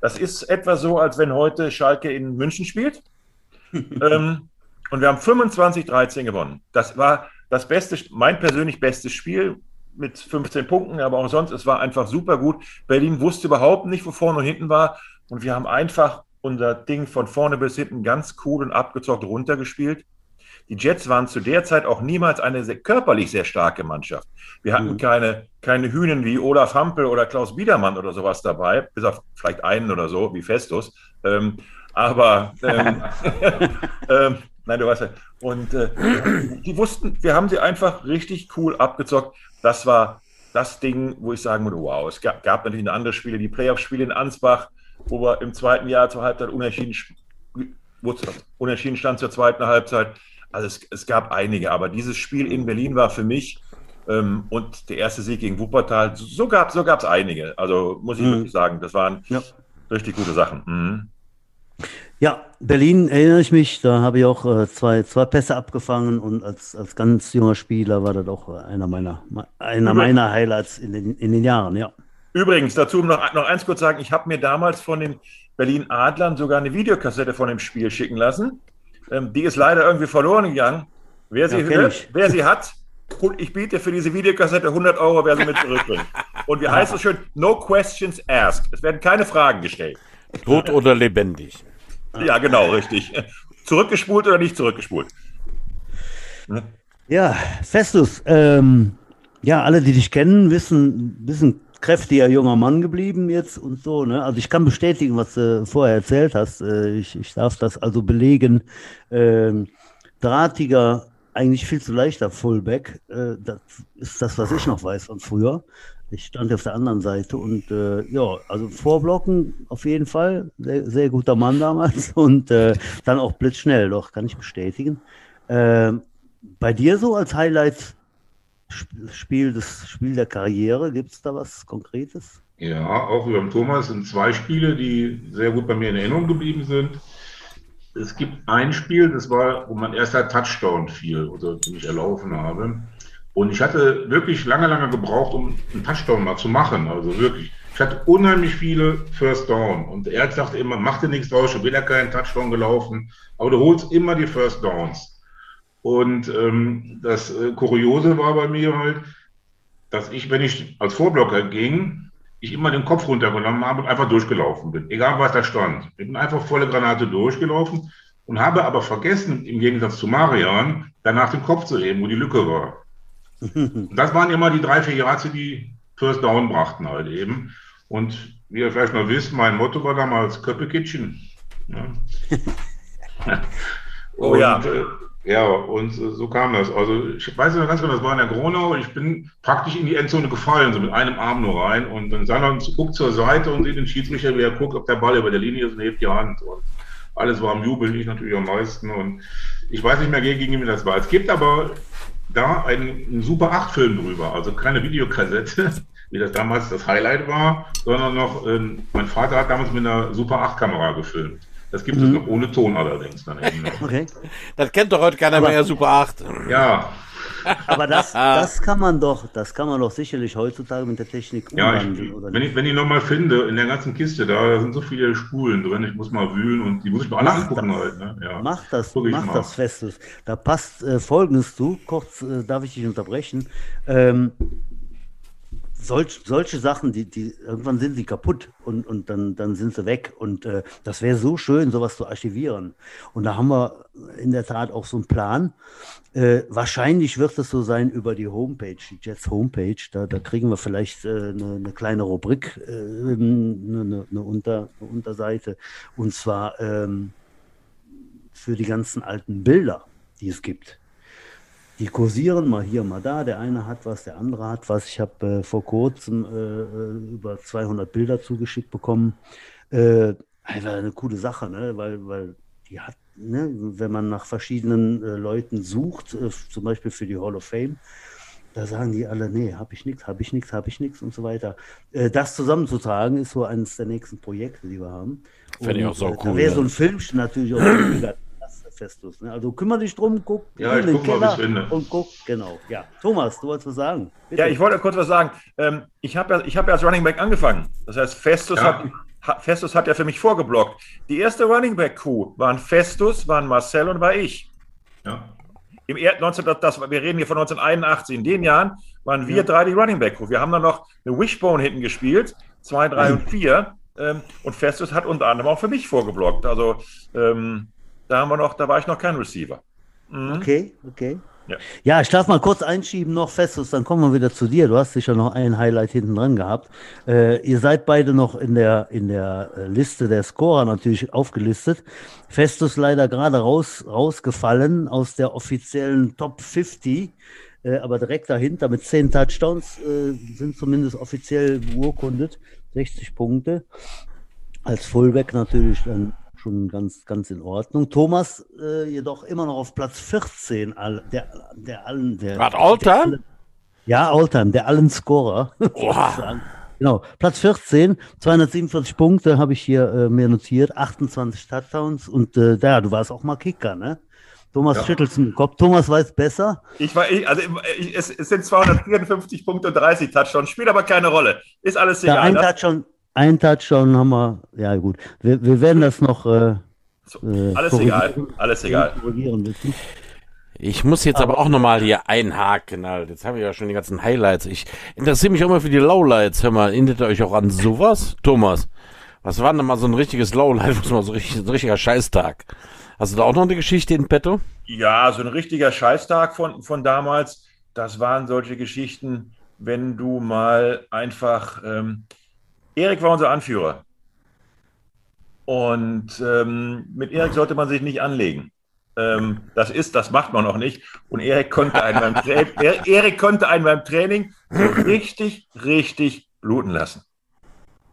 [SPEAKER 3] Das ist etwa so, als wenn heute Schalke in München spielt. ähm, und wir haben 25-13 gewonnen. Das war das beste, mein persönlich bestes Spiel mit 15 Punkten, aber auch sonst, es war einfach super gut. Berlin wusste überhaupt nicht, wo vorne und hinten war. Und wir haben einfach unser Ding von vorne bis hinten ganz cool und abgezockt runtergespielt. Die Jets waren zu der Zeit auch niemals eine sehr, körperlich sehr starke Mannschaft. Wir hatten mhm. keine, keine Hühnen wie Olaf Hampel oder Klaus Biedermann oder sowas dabei, bis auf vielleicht einen oder so, wie Festus. Ähm, aber ähm, ähm, Nein, du weißt ja. Und äh, die wussten, wir haben sie einfach richtig cool abgezockt. Das war das Ding, wo ich sagen würde, wow, es gab, gab natürlich andere Spiele, die Playoff-Spiele in Ansbach, wo wir im zweiten Jahr zur Halbzeit unentschieden, unentschieden stand zur zweiten Halbzeit. Also es, es, gab einige, aber dieses Spiel in Berlin war für mich ähm, und der erste Sieg gegen Wuppertal, so gab es so einige. Also muss ich mhm. wirklich sagen, das waren ja. richtig gute Sachen. Mhm.
[SPEAKER 1] Ja, Berlin erinnere ich mich, da habe ich auch äh, zwei, zwei Pässe abgefangen und als, als ganz junger Spieler war das auch einer meiner, einer meiner Highlights in den, in den Jahren, ja.
[SPEAKER 3] Übrigens, dazu noch, noch eins kurz sagen, ich habe mir damals von den Berlin Adlern sogar eine Videokassette von dem Spiel schicken lassen. Ähm, die ist leider irgendwie verloren gegangen. Wer sie, ja, wer sie hat, ich biete für diese Videokassette 100 Euro, wer sie mit zurückbringt. Und wie heißt es schön? No questions asked. Es werden keine Fragen gestellt.
[SPEAKER 2] Tot oder lebendig.
[SPEAKER 3] Ja, genau, richtig. Zurückgespult oder nicht zurückgespult?
[SPEAKER 1] Ne? Ja, Festus, ähm, ja, alle, die dich kennen, wissen, wissen kräftiger junger Mann geblieben jetzt und so. Ne? Also ich kann bestätigen, was du vorher erzählt hast. Äh, ich, ich darf das also belegen. Ähm, drahtiger, eigentlich viel zu leichter Fullback. Äh, das ist das, was ich noch weiß von früher. Ich stand auf der anderen Seite und äh, ja, also Vorblocken auf jeden Fall. Sehr, sehr guter Mann damals und äh, dann auch blitzschnell, doch, kann ich bestätigen. Äh, bei dir so als Highlight Spiel, das Spiel der Karriere, gibt es da was Konkretes?
[SPEAKER 4] Ja, auch über Thomas sind zwei Spiele, die sehr gut bei mir in Erinnerung geblieben sind. Es gibt ein Spiel, das war, wo mein erster Touchdown fiel, oder den ich erlaufen habe. Und ich hatte wirklich lange, lange gebraucht, um einen Touchdown mal zu machen. Also wirklich. Ich hatte unheimlich viele First Down. Und er sagte immer, mach dir nichts draus, schon wieder keinen Touchdown gelaufen. Aber du holst immer die First Downs. Und ähm, das äh, Kuriose war bei mir halt, dass ich, wenn ich als Vorblocker ging, ich immer den Kopf runtergenommen habe und einfach durchgelaufen bin. Egal was da stand. Ich bin einfach volle Granate durchgelaufen und habe aber vergessen, im Gegensatz zu Marian, danach den Kopf zu heben, wo die Lücke war. das waren immer die drei, vier Yards, die First Down brachten halt eben. Und wie ihr vielleicht noch wisst, mein Motto war damals Köppe Kitchen. Ja.
[SPEAKER 3] oh ja. Äh,
[SPEAKER 4] Ja, und so kam das. Also ich weiß noch ganz genau, das war in der Gronau. Ich bin praktisch in die Endzone gefallen, so mit einem Arm nur rein. Und dann sah man, guckt zur Seite und sieht den Schiedsrichter, wie er guckt, ob der Ball über der Linie ist und hebt die Hand. Und alles war am Jubeln, ich natürlich am meisten. Und ich weiß nicht mehr, gegen wen das war. Es gibt aber da einen, Super 8-Film drüber, also keine Videokassette, wie das damals das Highlight war, sondern noch, äh, mein Vater hat damals mit einer Super 8-Kamera gefilmt. Das gibt mhm. es noch ohne Ton allerdings. Dann
[SPEAKER 2] eben Okay. Das kennt doch heute keiner Aber, mehr, Super 8.
[SPEAKER 1] Ja. Aber das, das kann man doch, das kann man doch sicherlich heutzutage mit der Technik
[SPEAKER 4] umwandeln. Ja, ich, oder wenn, ich, wenn ich nochmal finde, in der ganzen Kiste da, da sind so viele Spulen drin, ich muss mal wühlen und die muss ich mal alle angucken
[SPEAKER 1] das,
[SPEAKER 4] halt.
[SPEAKER 1] Ne? Ja. Mach das, mach das Festes. Da passt äh, Folgendes zu, kurz äh, darf ich dich unterbrechen. Ähm, solch, solche Sachen, die, die, irgendwann sind sie kaputt und, und dann, dann sind sie weg. Und äh, das wäre so schön, sowas zu archivieren. Und da haben wir in der Tat auch so einen Plan. Äh, wahrscheinlich wird es so sein über die Homepage, die Jets Homepage. Da, da kriegen wir vielleicht äh, eine, eine, kleine Rubrik, äh, eine, eine, Unter, eine, Unterseite. Und zwar ähm, für die ganzen alten Bilder, die es gibt die kursieren mal hier, mal da. Der eine hat was, der andere hat was. Ich habe äh, vor kurzem äh, äh über 200 Bilder zugeschickt bekommen. Äh, einfach eine coole Sache, ne? weil, weil die hat, ne? wenn man nach verschiedenen äh, Leuten sucht, äh, zum Beispiel für die Hall of Fame, da sagen die alle, nee, habe ich nichts, habe ich nichts, habe ich nichts und so weiter. Das zusammenzutragen ist so eines der nächsten Projekte, die wir haben.
[SPEAKER 2] Finde ich auch so cool.
[SPEAKER 1] Da wäre so ein Filmchen natürlich auch mega Festus. Ne? Also kümmere dich drum, guck
[SPEAKER 4] ja, in den Keller mal,
[SPEAKER 1] und guck, genau. Ja, Thomas, du wolltest was sagen.
[SPEAKER 3] Bitte. Ja, ich wollte kurz was sagen. Ähm, ich habe ja, hab ja als Running Back angefangen. Das heißt, Festus, ja. hat, Festus hat ja für mich vorgeblockt. Die erste Running Back Crew waren Festus, waren Marcel und war ich. Ja. Im 19, das, wir reden hier von 1981. In den Jahren waren wir ja. drei die Running Back Crew. Wir haben dann noch eine Wishbone hinten gespielt, zwei, drei und vier. Ähm, und Festus hat unter anderem auch für mich vorgeblockt. Also ähm, da haben wir noch, da war ich noch kein Receiver.
[SPEAKER 1] Mhm. Okay, okay. Ja. ja. ich darf mal kurz einschieben noch Festus, dann kommen wir wieder zu dir. Du hast sicher noch ein Highlight hinten dran gehabt. Äh, ihr seid beide noch in der, in der äh, Liste der Scorer natürlich aufgelistet. Festus leider gerade raus, rausgefallen aus der offiziellen Top 50, äh, aber direkt dahinter mit 10 Touchdowns äh, sind zumindest offiziell beurkundet. 60 Punkte. Als Fullback natürlich dann schon ganz, ganz in Ordnung. Thomas äh, jedoch immer noch auf Platz 14, all, der, der allen, der.
[SPEAKER 2] Was, Alltime?
[SPEAKER 1] Ja, Alltime, der allen Scorer. genau, Platz 14, 247 Punkte habe ich hier äh, mir notiert, 28 Touchdowns und äh, ja, du warst auch mal Kicker, ne? Thomas ja. schüttelt den Kopf. Thomas weiß besser.
[SPEAKER 3] Ich war, ich, also ich, es, es, sind 254 Punkte und 30 Touchdowns, spielt aber keine Rolle. Ist alles egal.
[SPEAKER 1] Ja, ein Touchdown, ein Touchdown haben wir, ja gut. Wir, wir werden das noch. Äh,
[SPEAKER 3] so, äh, alles egal, alles egal.
[SPEAKER 2] Ich muss jetzt aber, aber auch nochmal hier einhaken. Halt. Jetzt haben wir ja schon die ganzen Highlights. Ich interessiere mich auch mal für die Lowlights. Hör mal, erinnert ihr euch auch an sowas? Thomas, was war denn mal so ein richtiges Lowlight? Was mal so richtig, ein richtiger Scheißtag? Hast du da auch noch eine Geschichte in petto?
[SPEAKER 3] Ja, so ein richtiger Scheißtag von, von damals. Das waren solche Geschichten, wenn du mal einfach ähm, Erik war unser Anführer. Und ähm, mit Erik sollte man sich nicht anlegen. Ähm, das ist, das macht man auch nicht. Und Erik konnte einen beim, Tra Erik konnte einen beim Training richtig, richtig bluten lassen.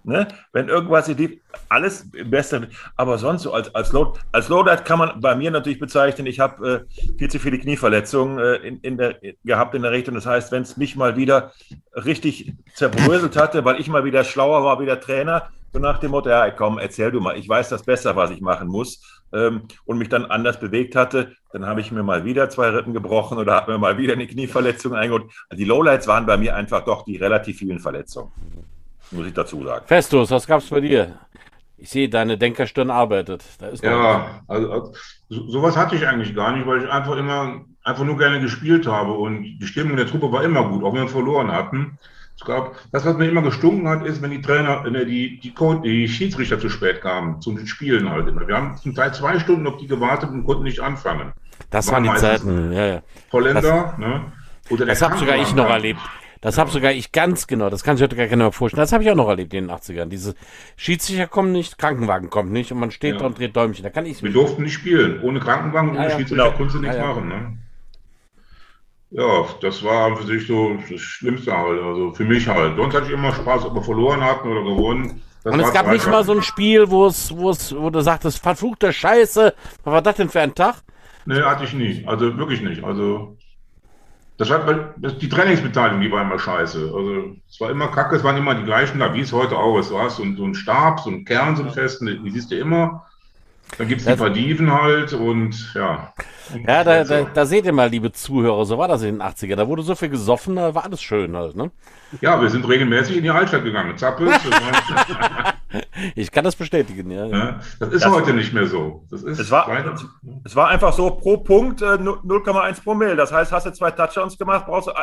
[SPEAKER 3] Ne? Wenn irgendwas lief, alles im besten, aber sonst so als, als, Load, als Loadout kann man bei mir natürlich bezeichnen, ich habe äh, viel zu viele Knieverletzungen äh, in, in der, gehabt in der Richtung. Das heißt, wenn es mich mal wieder richtig zerbröselt hatte, weil ich mal wieder schlauer war wie der Trainer, so nach dem Motto, ja komm, erzähl du mal, ich weiß das besser, was ich machen muss ähm, und mich dann anders bewegt hatte, dann habe ich mir mal wieder zwei Rippen gebrochen oder habe mir mal wieder eine Knieverletzung eingeholt. Also die Lowlights waren bei mir einfach doch die relativ vielen Verletzungen muss ich dazu sagen.
[SPEAKER 2] Festus, was gab's bei dir? Ich sehe, deine Denkerstirn arbeitet.
[SPEAKER 4] ja, also, also sowas hatte ich eigentlich gar nicht, weil ich einfach immer einfach nur gerne gespielt habe und die Stimmung der Truppe war immer gut, auch wenn wir verloren hatten. Es gab, das, was mir immer gestunken hat, ist, wenn die Trainer, äh, die, die, die Schiedsrichter zu spät kamen, zum Spielen halt immer. Wir haben zum Teil zwei Stunden auf die gewartet und konnten nicht anfangen.
[SPEAKER 2] Das waren die Zeiten, ja, ja.
[SPEAKER 4] Holländer, das, ne?
[SPEAKER 2] Oder das habe sogar ich noch erlebt. Das habe sogar ich ganz genau, das kann sich heute gar keiner mehr vorstellen. Das habe ich auch noch erlebt in den 80ern. Diese Schiedsrichter kommen nicht, Krankenwagen kommt nicht und man steht ja. da und dreht Däumchen. Da kann ich
[SPEAKER 4] Wir durften nicht spielen. Ohne Krankenwagen und ohne ja, Schiedsrichter genau. konntest du nichts machen. Ne? Ja, das war für sich so das Schlimmste halt. Also für mich halt. Sonst hatte ich immer Spaß, ob wir verloren hatten oder gewonnen.
[SPEAKER 2] Das und es gab nicht mal so ein Spiel, wo es, wo es, wo du sagtest, verfluchte Scheiße, was war das denn für ein Tag?
[SPEAKER 4] Nee, hatte ich nie. Also wirklich nicht. Also das war die Trainingsbeteiligung, die war immer scheiße. Also es war immer kacke, es waren immer die gleichen da, wie es heute auch ist. Du hast so, so einen Stab, so einen Kern, so einen festen, die siehst du immer. Dann gibt es die Verdiven halt und ja.
[SPEAKER 2] Ja, da, da, da, seht ihr mal, liebe Zuhörer, so war das in den 80ern. Da wurde so viel gesoffen, da war alles schön halt, ne?
[SPEAKER 4] Ja, wir sind regelmäßig in die Altstadt gegangen. Zappels.
[SPEAKER 2] ich kann das bestätigen, ja. ja
[SPEAKER 4] das ist das, heute nicht mehr so. Das ist
[SPEAKER 3] es, war, es war einfach so pro Punkt äh, 0,1 Promille. Das heißt, hast du zwei Touchdowns gemacht, brauchst du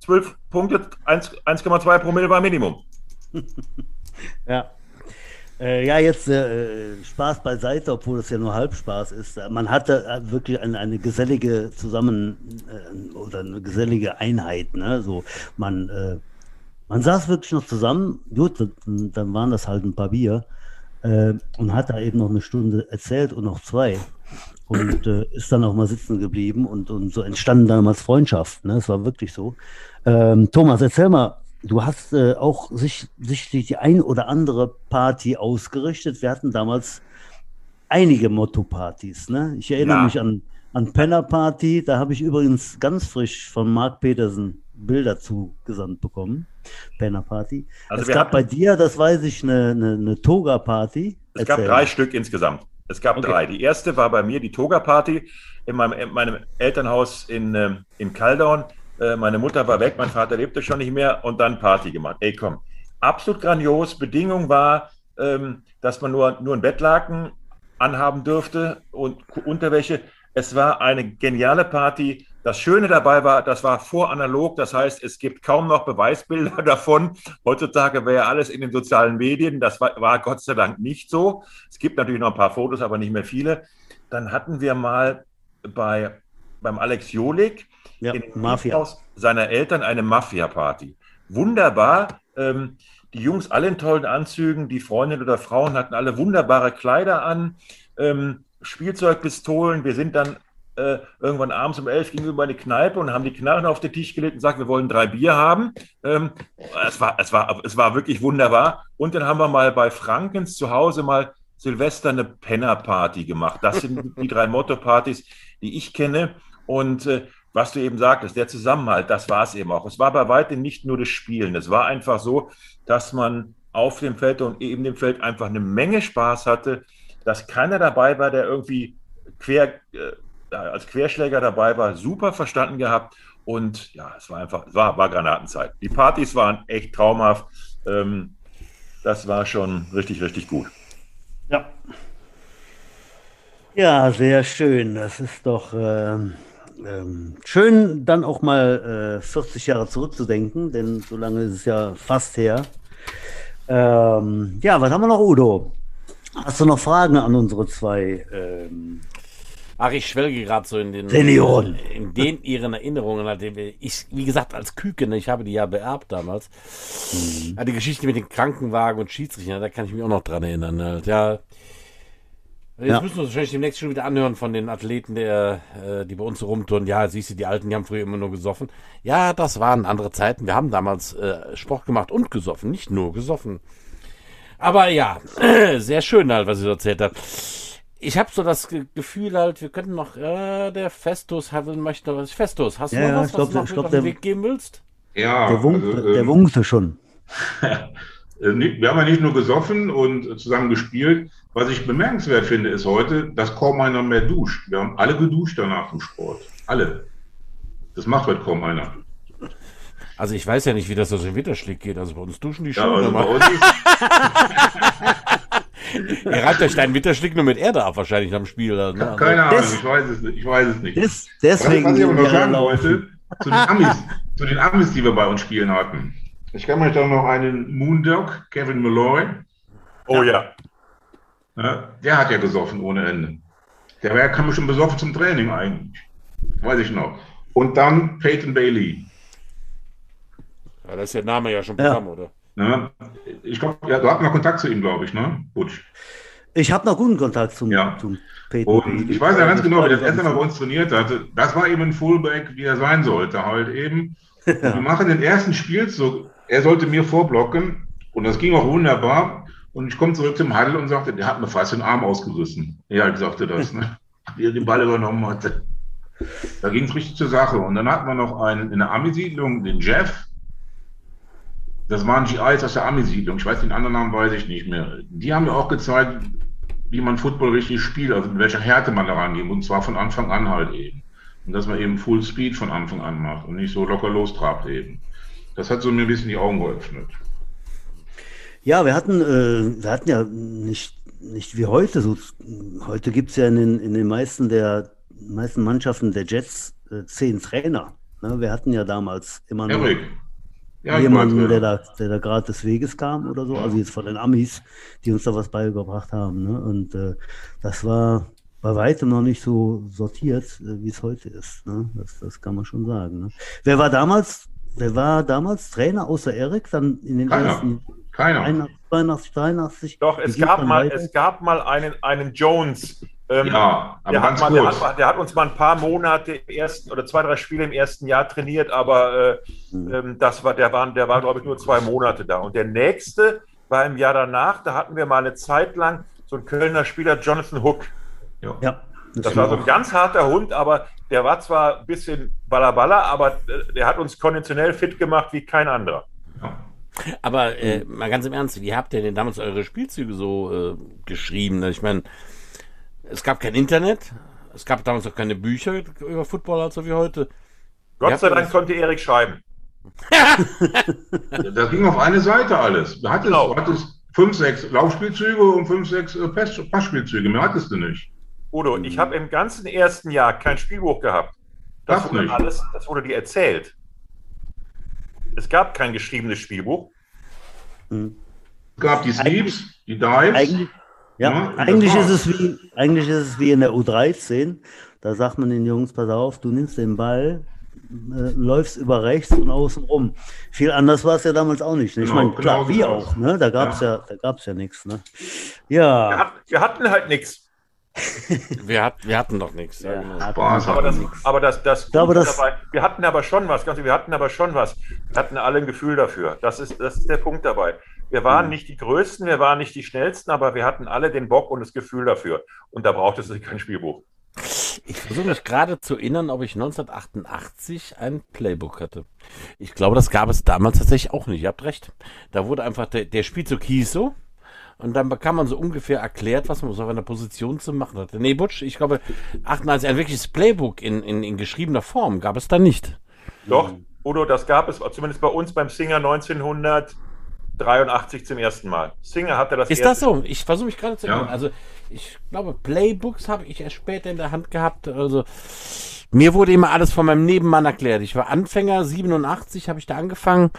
[SPEAKER 3] 12 Punkte, 1,2 Promille war Minimum.
[SPEAKER 1] ja. Äh, ja, jetzt äh, Spaß beiseite, obwohl es ja nur Halbspaß ist. Man hatte äh, wirklich eine, eine gesellige Zusammen- äh, oder eine gesellige Einheit. Ne? So, man, äh, man saß wirklich noch zusammen, gut, dann waren das halt ein paar Bier äh, und hat da eben noch eine Stunde erzählt und noch zwei. Und ist dann auch mal sitzen geblieben und, und so entstanden damals Freundschaften. Ne? Das war wirklich so. Ähm, Thomas, erzähl mal, Du hast äh, auch sich, sich die ein oder andere Party ausgerichtet. Wir hatten damals einige Motto-Partys. Ne? Ich erinnere ja. mich an, an Penner Party. Da habe ich übrigens ganz frisch von Marc Petersen Bilder zugesandt bekommen. Penner Party. Also es gab bei dir, das weiß ich, eine, eine, eine Toga-Party.
[SPEAKER 3] Es Erzähl. gab drei Stück insgesamt. Es gab okay. drei. Die erste war bei mir die Toga-Party in meinem, in meinem Elternhaus in, ähm, in Kaldorn. Äh, meine Mutter war weg, mein Vater lebte schon nicht mehr und dann Party gemacht. Ey, komm. Absolut grandios. Bedingung war, ähm, dass man nur, nur ein Bettlaken anhaben dürfte und Unterwäsche. Es war eine geniale Party. Das Schöne dabei war, das war voranalog. Das heißt, es gibt kaum noch Beweisbilder davon. Heutzutage wäre alles in den sozialen Medien. Das war, war Gott sei Dank nicht so. Es gibt natürlich noch ein paar Fotos, aber nicht mehr viele. Dann hatten wir mal bei, beim Alex Jolik ja, in Mafia. Haus seiner Eltern eine Mafia-Party. Wunderbar. Ähm, die Jungs alle in tollen Anzügen, die Freundinnen oder Frauen hatten alle wunderbare Kleider an, ähm, Spielzeugpistolen. Wir sind dann äh, irgendwann abends um elf gegenüber eine Kneipe und haben die Knarren auf den Tisch gelegt und gesagt, wir wollen drei Bier haben. Ähm, es, war, es, war, es war wirklich wunderbar. Und dann haben wir mal bei Frankens zu Hause mal Silvester eine Penner-Party gemacht. Das sind die drei Motto-Partys, die ich kenne. Und äh, was du eben sagtest, der Zusammenhalt, das war es eben auch. Es war bei weitem nicht nur das Spielen. Es war einfach so, dass man auf dem Feld und eben dem Feld einfach eine Menge Spaß hatte, dass keiner dabei war, der irgendwie quer, äh, als Querschläger dabei war. Super verstanden gehabt. Und ja, es war einfach, es war, war Granatenzeit. Die Partys waren echt traumhaft. Ähm, das war schon richtig, richtig gut.
[SPEAKER 1] Ja. Ja, sehr schön. Das ist doch. Ähm ähm, schön, dann auch mal äh, 40 Jahre zurückzudenken, denn so lange ist es ja fast her. Ähm, ja, was haben wir noch, Udo? Hast du noch Fragen an unsere zwei? Ähm,
[SPEAKER 2] Ach, ich schwelge gerade so in den
[SPEAKER 1] Senioren.
[SPEAKER 2] In den ihren Erinnerungen. Ich, wie gesagt, als Küken, ich habe die ja beerbt damals. Mhm. Die Geschichte mit den Krankenwagen und Schiedsrichtern, da kann ich mich auch noch dran erinnern. Halt. Ja, Jetzt ja. müssen wir uns wahrscheinlich demnächst schon wieder anhören von den Athleten, der, äh, die bei uns so rumtouren. Ja, siehst du, die Alten, die haben früher immer nur gesoffen. Ja, das waren andere Zeiten. Wir haben damals äh, Sport gemacht und gesoffen, nicht nur gesoffen. Aber ja, äh, sehr schön halt, was ihr erzählt habt. Ich habe so das Gefühl halt, wir könnten noch, äh, der Festus haben möchte was. Festus, hast du
[SPEAKER 1] ja,
[SPEAKER 2] noch was,
[SPEAKER 1] ich glaub, was du noch
[SPEAKER 2] ich glaub, auf den Weg geben willst?
[SPEAKER 4] Ja.
[SPEAKER 1] Der, Wunk, also, der ähm, wunkte schon.
[SPEAKER 4] Äh, wir haben ja nicht nur gesoffen und zusammen gespielt. Was ich bemerkenswert finde, ist heute, dass kaum einer mehr duscht. Wir haben alle geduscht danach im Sport. Alle. Das macht heute kaum einer.
[SPEAKER 2] Also ich weiß ja nicht, wie das aus dem Winterschlick geht. Also bei uns duschen die schon. Ja, also Ihr reibt euch deinen Winterschlick nur mit Erde ab, wahrscheinlich am Spiel.
[SPEAKER 4] Ne? Keine Ahnung, ich weiß es nicht. Ich weiß es nicht.
[SPEAKER 1] Des, deswegen
[SPEAKER 4] was, was ich aber noch sagen wollte, zu den, Amis, zu den Amis, die wir bei uns spielen hatten. Ich kann mich da noch einen Moondog, Kevin Malloy.
[SPEAKER 3] Oh ja.
[SPEAKER 4] ja. Der hat ja gesoffen ohne Ende. Der war, kam schon besoffen zum Training eigentlich. Weiß ich noch. Und dann Peyton Bailey.
[SPEAKER 2] Ja, da ist der Name ja schon bekannt, ja. oder?
[SPEAKER 4] Ja, ich glaube, ja, du hast noch Kontakt zu ihm, glaube ich, ne? Butch.
[SPEAKER 1] Ich habe noch guten Kontakt zum,
[SPEAKER 4] ja. zum Peter. Und ich weiß ja ganz genau, wie das erste Mal bei uns trainiert hatte. Das war eben ein Fullback, wie er sein sollte, halt eben. Wir machen den ersten Spielzug. Er sollte mir vorblocken und das ging auch wunderbar. Und ich komme zurück zum Handel und sagte, der hat mir fast den Arm ausgerissen. Er halt sagte das, ne? wie er den Ball übernommen hatte. Da ging es richtig zur Sache. Und dann hatten wir noch einen in der Army-Siedlung, den Jeff. Das waren GIs aus der Army-Siedlung. Ich weiß den anderen Namen, weiß ich nicht mehr. Die haben mir auch gezeigt, wie man Football richtig spielt, also mit welcher Härte man da rangeht. Und zwar von Anfang an halt eben. Und dass man eben Full Speed von Anfang an macht und nicht so locker lostrabt eben. Das hat so mir ein bisschen die Augen geöffnet.
[SPEAKER 1] Ja, wir hatten, äh, wir hatten ja nicht, nicht wie heute. So, heute gibt es ja in den, in den meisten der meisten Mannschaften der Jets äh, zehn Trainer. Ne? Wir hatten ja damals immer nur ja, jemanden, der da, der da gerade des Weges kam oder so. Also jetzt von den Amis, die uns da was beigebracht haben. Ne? Und äh, das war bei weitem noch nicht so sortiert, äh, wie es heute ist. Ne? Das, das kann man schon sagen. Ne? Wer war damals, wer war damals Trainer außer Erik dann in den
[SPEAKER 4] Keiner. ersten
[SPEAKER 1] Keiner. 82, 83?
[SPEAKER 3] Doch, es gab, mal, es gab mal einen, einen Jones.
[SPEAKER 4] Ähm, ja,
[SPEAKER 3] aber der, hat mal, der, hat, der, hat, uns mal ein paar Monate ersten oder zwei, drei Spiele im ersten Jahr trainiert, aber äh, ähm, das war, der war, der war, glaube ich, nur zwei Monate da. Und der nächste war im Jahr danach, da hatten wir mal eine Zeit lang so einen Kölner Spieler, Jonathan Hook. Ja. ja das, das war so ein ganz harter Hund, aber der war zwar ein bisschen ballerballer, aber äh, der hat uns konditionell fit gemacht wie kein anderer.
[SPEAKER 2] Aber äh, mal ganz im Ernst, wie habt ihr denn damals eure Spielzüge so äh, geschrieben? Ich meine, es gab kein Internet, es gab damals auch keine Bücher über Football, also wie heute.
[SPEAKER 3] Gott sei Dank konnte Erik schreiben.
[SPEAKER 4] das ging auf eine Seite alles. Du hattest, genau. du hattest fünf, sechs Laufspielzüge und fünf, sechs äh, Passspielzüge. Mehr hattest du nicht.
[SPEAKER 3] Udo, ich habe im ganzen ersten Jahr kein Spielbuch gehabt. Das, das wurde nicht. alles, das wurde dir erzählt. Es gab kein geschriebenes Spielbuch.
[SPEAKER 4] Hm. Es gab die Sleeps, die Dives.
[SPEAKER 1] Eigentlich, ja, ja eigentlich, ist es wie, eigentlich ist es wie in der U13. Da sagt man den Jungs, pass auf, du nimmst den Ball, äh, läufst über rechts und außen rum. Viel anders war es ja damals auch nicht. Ne? Ich genau, meine, klar, genau wie auch, ne? Da gab es ja. ja, ja nichts. Ne?
[SPEAKER 3] Ja. Wir, hat, wir hatten halt nichts.
[SPEAKER 2] Wir, hat, wir hatten doch nichts. Ja,
[SPEAKER 3] genau. aber das, aber das, das,
[SPEAKER 1] glaube, das
[SPEAKER 3] dabei, wir hatten aber schon was, ganz, wir hatten aber schon was. Wir hatten alle ein Gefühl dafür. Das ist, das ist der Punkt dabei. Wir waren mhm. nicht die Größten, wir waren nicht die Schnellsten, aber wir hatten alle den Bock und das Gefühl dafür. Und da braucht es kein Spielbuch.
[SPEAKER 2] Ich versuche mich gerade zu erinnern, ob ich 1988 ein Playbook hatte. Ich glaube, das gab es damals tatsächlich auch nicht. Ihr habt recht. Da wurde einfach der, der Spielzug hieß so und dann bekam man so ungefähr erklärt, was man so auf einer Position zu machen hatte. Nee, Butch, ich glaube, 98, ein wirkliches Playbook in, in, in geschriebener Form gab es da nicht.
[SPEAKER 3] Doch, Udo, das gab es zumindest bei uns beim Singer 1983 zum ersten Mal. Singer hatte das
[SPEAKER 2] Ist das so? Ich versuche mich gerade zu erinnern. Ja. Also, ich glaube, Playbooks habe ich erst später in der Hand gehabt. Also, mir wurde immer alles von meinem Nebenmann erklärt. Ich war Anfänger, 87 habe ich da angefangen.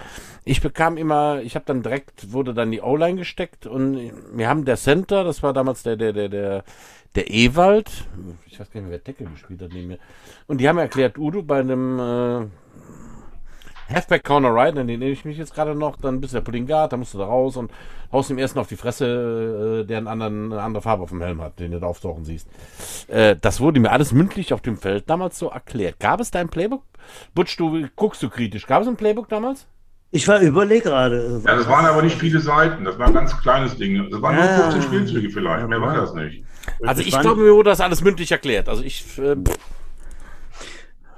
[SPEAKER 2] Ich bekam immer, ich habe dann direkt, wurde dann die O-Line gesteckt und wir haben der Center, das war damals der, der, der, der, der Ewald, ich weiß gar nicht mehr, wer Deckel gespielt hat neben mir. Und die haben erklärt, Udo, bei einem äh, Halfback Corner Right, an den nehme ich mich jetzt gerade noch, dann bist du der Pudding Guard, da musst du da raus und haust dem ersten auf die Fresse, äh, der einen anderen, eine andere Farbe auf dem Helm hat, den du da auftauchen siehst. Äh, das wurde mir alles mündlich auf dem Feld damals so erklärt. Gab es da ein Playbook? Butch, du guckst du kritisch. Gab es ein Playbook damals?
[SPEAKER 1] Ich war überlegt gerade.
[SPEAKER 4] Ja, das waren aber nicht viele Seiten. Das war ein ganz kleines Ding. Das waren nur 15 Spielzüge vielleicht. Mehr war das nicht.
[SPEAKER 2] Also ich glaube, mir wurde das alles mündlich erklärt. Also ich. Äh,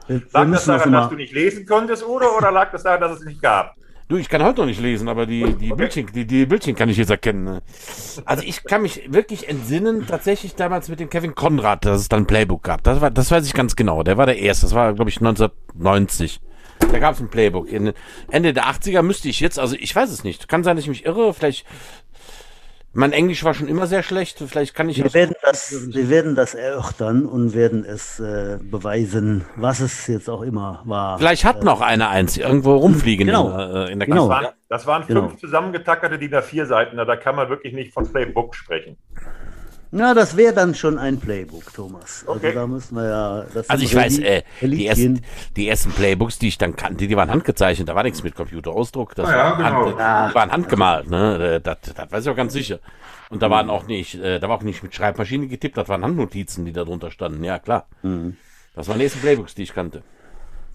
[SPEAKER 3] Lag das daran, dass du nicht lesen konntest, oder, oder lag das daran, dass es nicht gab?
[SPEAKER 2] Du, ich kann heute noch nicht lesen, aber die, die, okay. Bildchen, die, die Bildchen kann ich jetzt erkennen. Ne? Also ich kann mich wirklich entsinnen, tatsächlich damals mit dem Kevin Konrad, dass es dann ein Playbook gab. Das, war, das weiß ich ganz genau. Der war der erste. Das war, glaube ich, 1990. Da gab es ein Playbook. In Ende der 80er müsste ich jetzt, also ich weiß es nicht. Kann sein, dass ich mich irre. Vielleicht mein Englisch war schon immer sehr schlecht. Vielleicht kann ich.
[SPEAKER 1] Wir, werden das, wir werden das erörtern und werden es äh, beweisen, was es jetzt auch immer war.
[SPEAKER 2] Vielleicht hat noch einer eins irgendwo rumfliegen
[SPEAKER 3] genau. in, äh, in der genau. Das waren, das waren fünf genau. zusammengetackerte DIN A4 Seiten. Da kann man wirklich nicht von Playbook sprechen.
[SPEAKER 1] Na, das wäre dann schon ein Playbook, Thomas.
[SPEAKER 2] Also okay. Also da müssen wir ja. also ich weiß, äh, die, ersten, die ersten Playbooks, die ich dann kannte, die waren handgezeichnet. Da war nichts mit Computerausdruck. Das ah, ja, genau. Hand, die waren handgemalt. Ne? Äh, das, das weiß ich auch ganz sicher. Und da waren auch nicht, äh, da war auch nicht mit Schreibmaschine getippt. Das waren Handnotizen, die da drunter standen. Ja klar. Mhm. Das waren die ersten Playbooks, die ich kannte.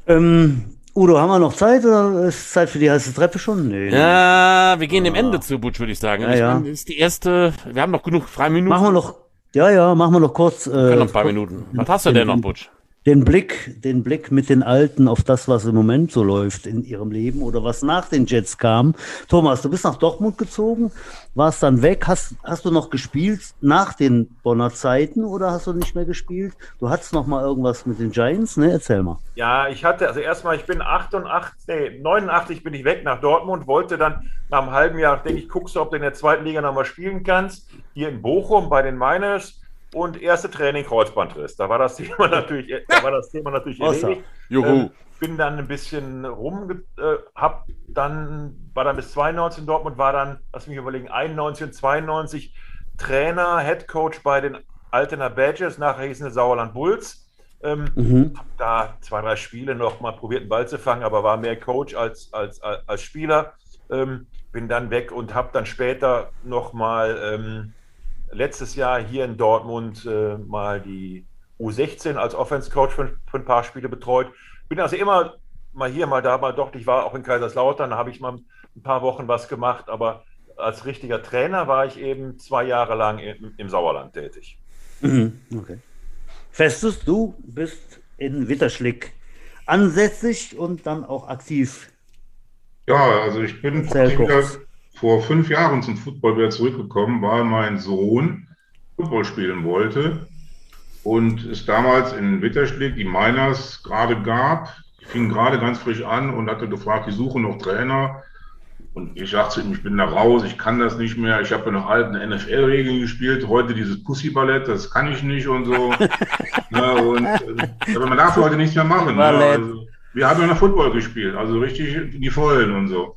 [SPEAKER 1] Ähm, Udo, haben wir noch Zeit oder ist Zeit für die heiße Treppe schon?
[SPEAKER 2] Nee, ja, wir gehen dem Ende zu, Butch, würde ich sagen. Ja, ich ja. Meine, ist die erste, wir haben noch genug freie Minuten.
[SPEAKER 1] Machen wir noch, ja, ja, machen wir noch kurz.
[SPEAKER 2] Äh, noch ein paar Minuten. Was hast du denn noch, Butch?
[SPEAKER 1] Den Blick, den Blick mit den Alten auf das, was im Moment so läuft in ihrem Leben oder was nach den Jets kam. Thomas, du bist nach Dortmund gezogen, warst dann weg. Hast, hast du noch gespielt nach den Bonner Zeiten oder hast du nicht mehr gespielt? Du hattest noch mal irgendwas mit den Giants, ne? Erzähl mal.
[SPEAKER 3] Ja, ich hatte, also erstmal, ich bin 88, nee, 89 bin ich weg nach Dortmund, wollte dann nach einem halben Jahr, denke ich, guckst du, ob du in der zweiten Liga noch mal spielen kannst. Hier in Bochum bei den Miners und erste Training Kreuzbandriss. Da war das Thema natürlich, da war das Thema natürlich erledigt. Juhu. Ähm, bin dann ein bisschen rum, äh, hab dann, war dann bis 92 in Dortmund, war dann, lass mich überlegen, 91 und 92 Trainer, Head Coach bei den Altener Badgers, nachher hießen es Sauerland Bulls. Ähm, mhm. Hab da zwei, drei Spiele noch mal probiert, einen Ball zu fangen, aber war mehr Coach als, als, als Spieler. Ähm, bin dann weg und habe dann später noch mal ähm, letztes Jahr hier in Dortmund äh, mal die U16 als Offense-Coach für, für, ein paar Spiele betreut. Bin also immer mal hier, mal da, mal dort. Ich war auch in Kaiserslautern, da habe ich mal ein paar Wochen was gemacht, aber als richtiger Trainer war ich eben zwei Jahre lang im, im Sauerland tätig.
[SPEAKER 1] Mhm, okay. Festus, du bist in Witterschlick ansässig und dann auch aktiv.
[SPEAKER 4] Ja, also ich bin vor fünf Jahren zum Football wieder zurückgekommen, weil mein Sohn Football spielen wollte und es damals in Witterschlick die Miners gerade gab. Ich fing gerade ganz frisch an und hatte gefragt, die suchen noch Trainer. Und ich sagte ihm, ich bin da raus, ich kann das nicht mehr. Ich habe ja noch alten NFL-Regeln gespielt, heute dieses Pussy-Ballett, das kann ich nicht und so. ja, und, äh, aber man darf heute nichts mehr machen. Ja, also, wir haben ja noch Football gespielt, also richtig die Vollen und so.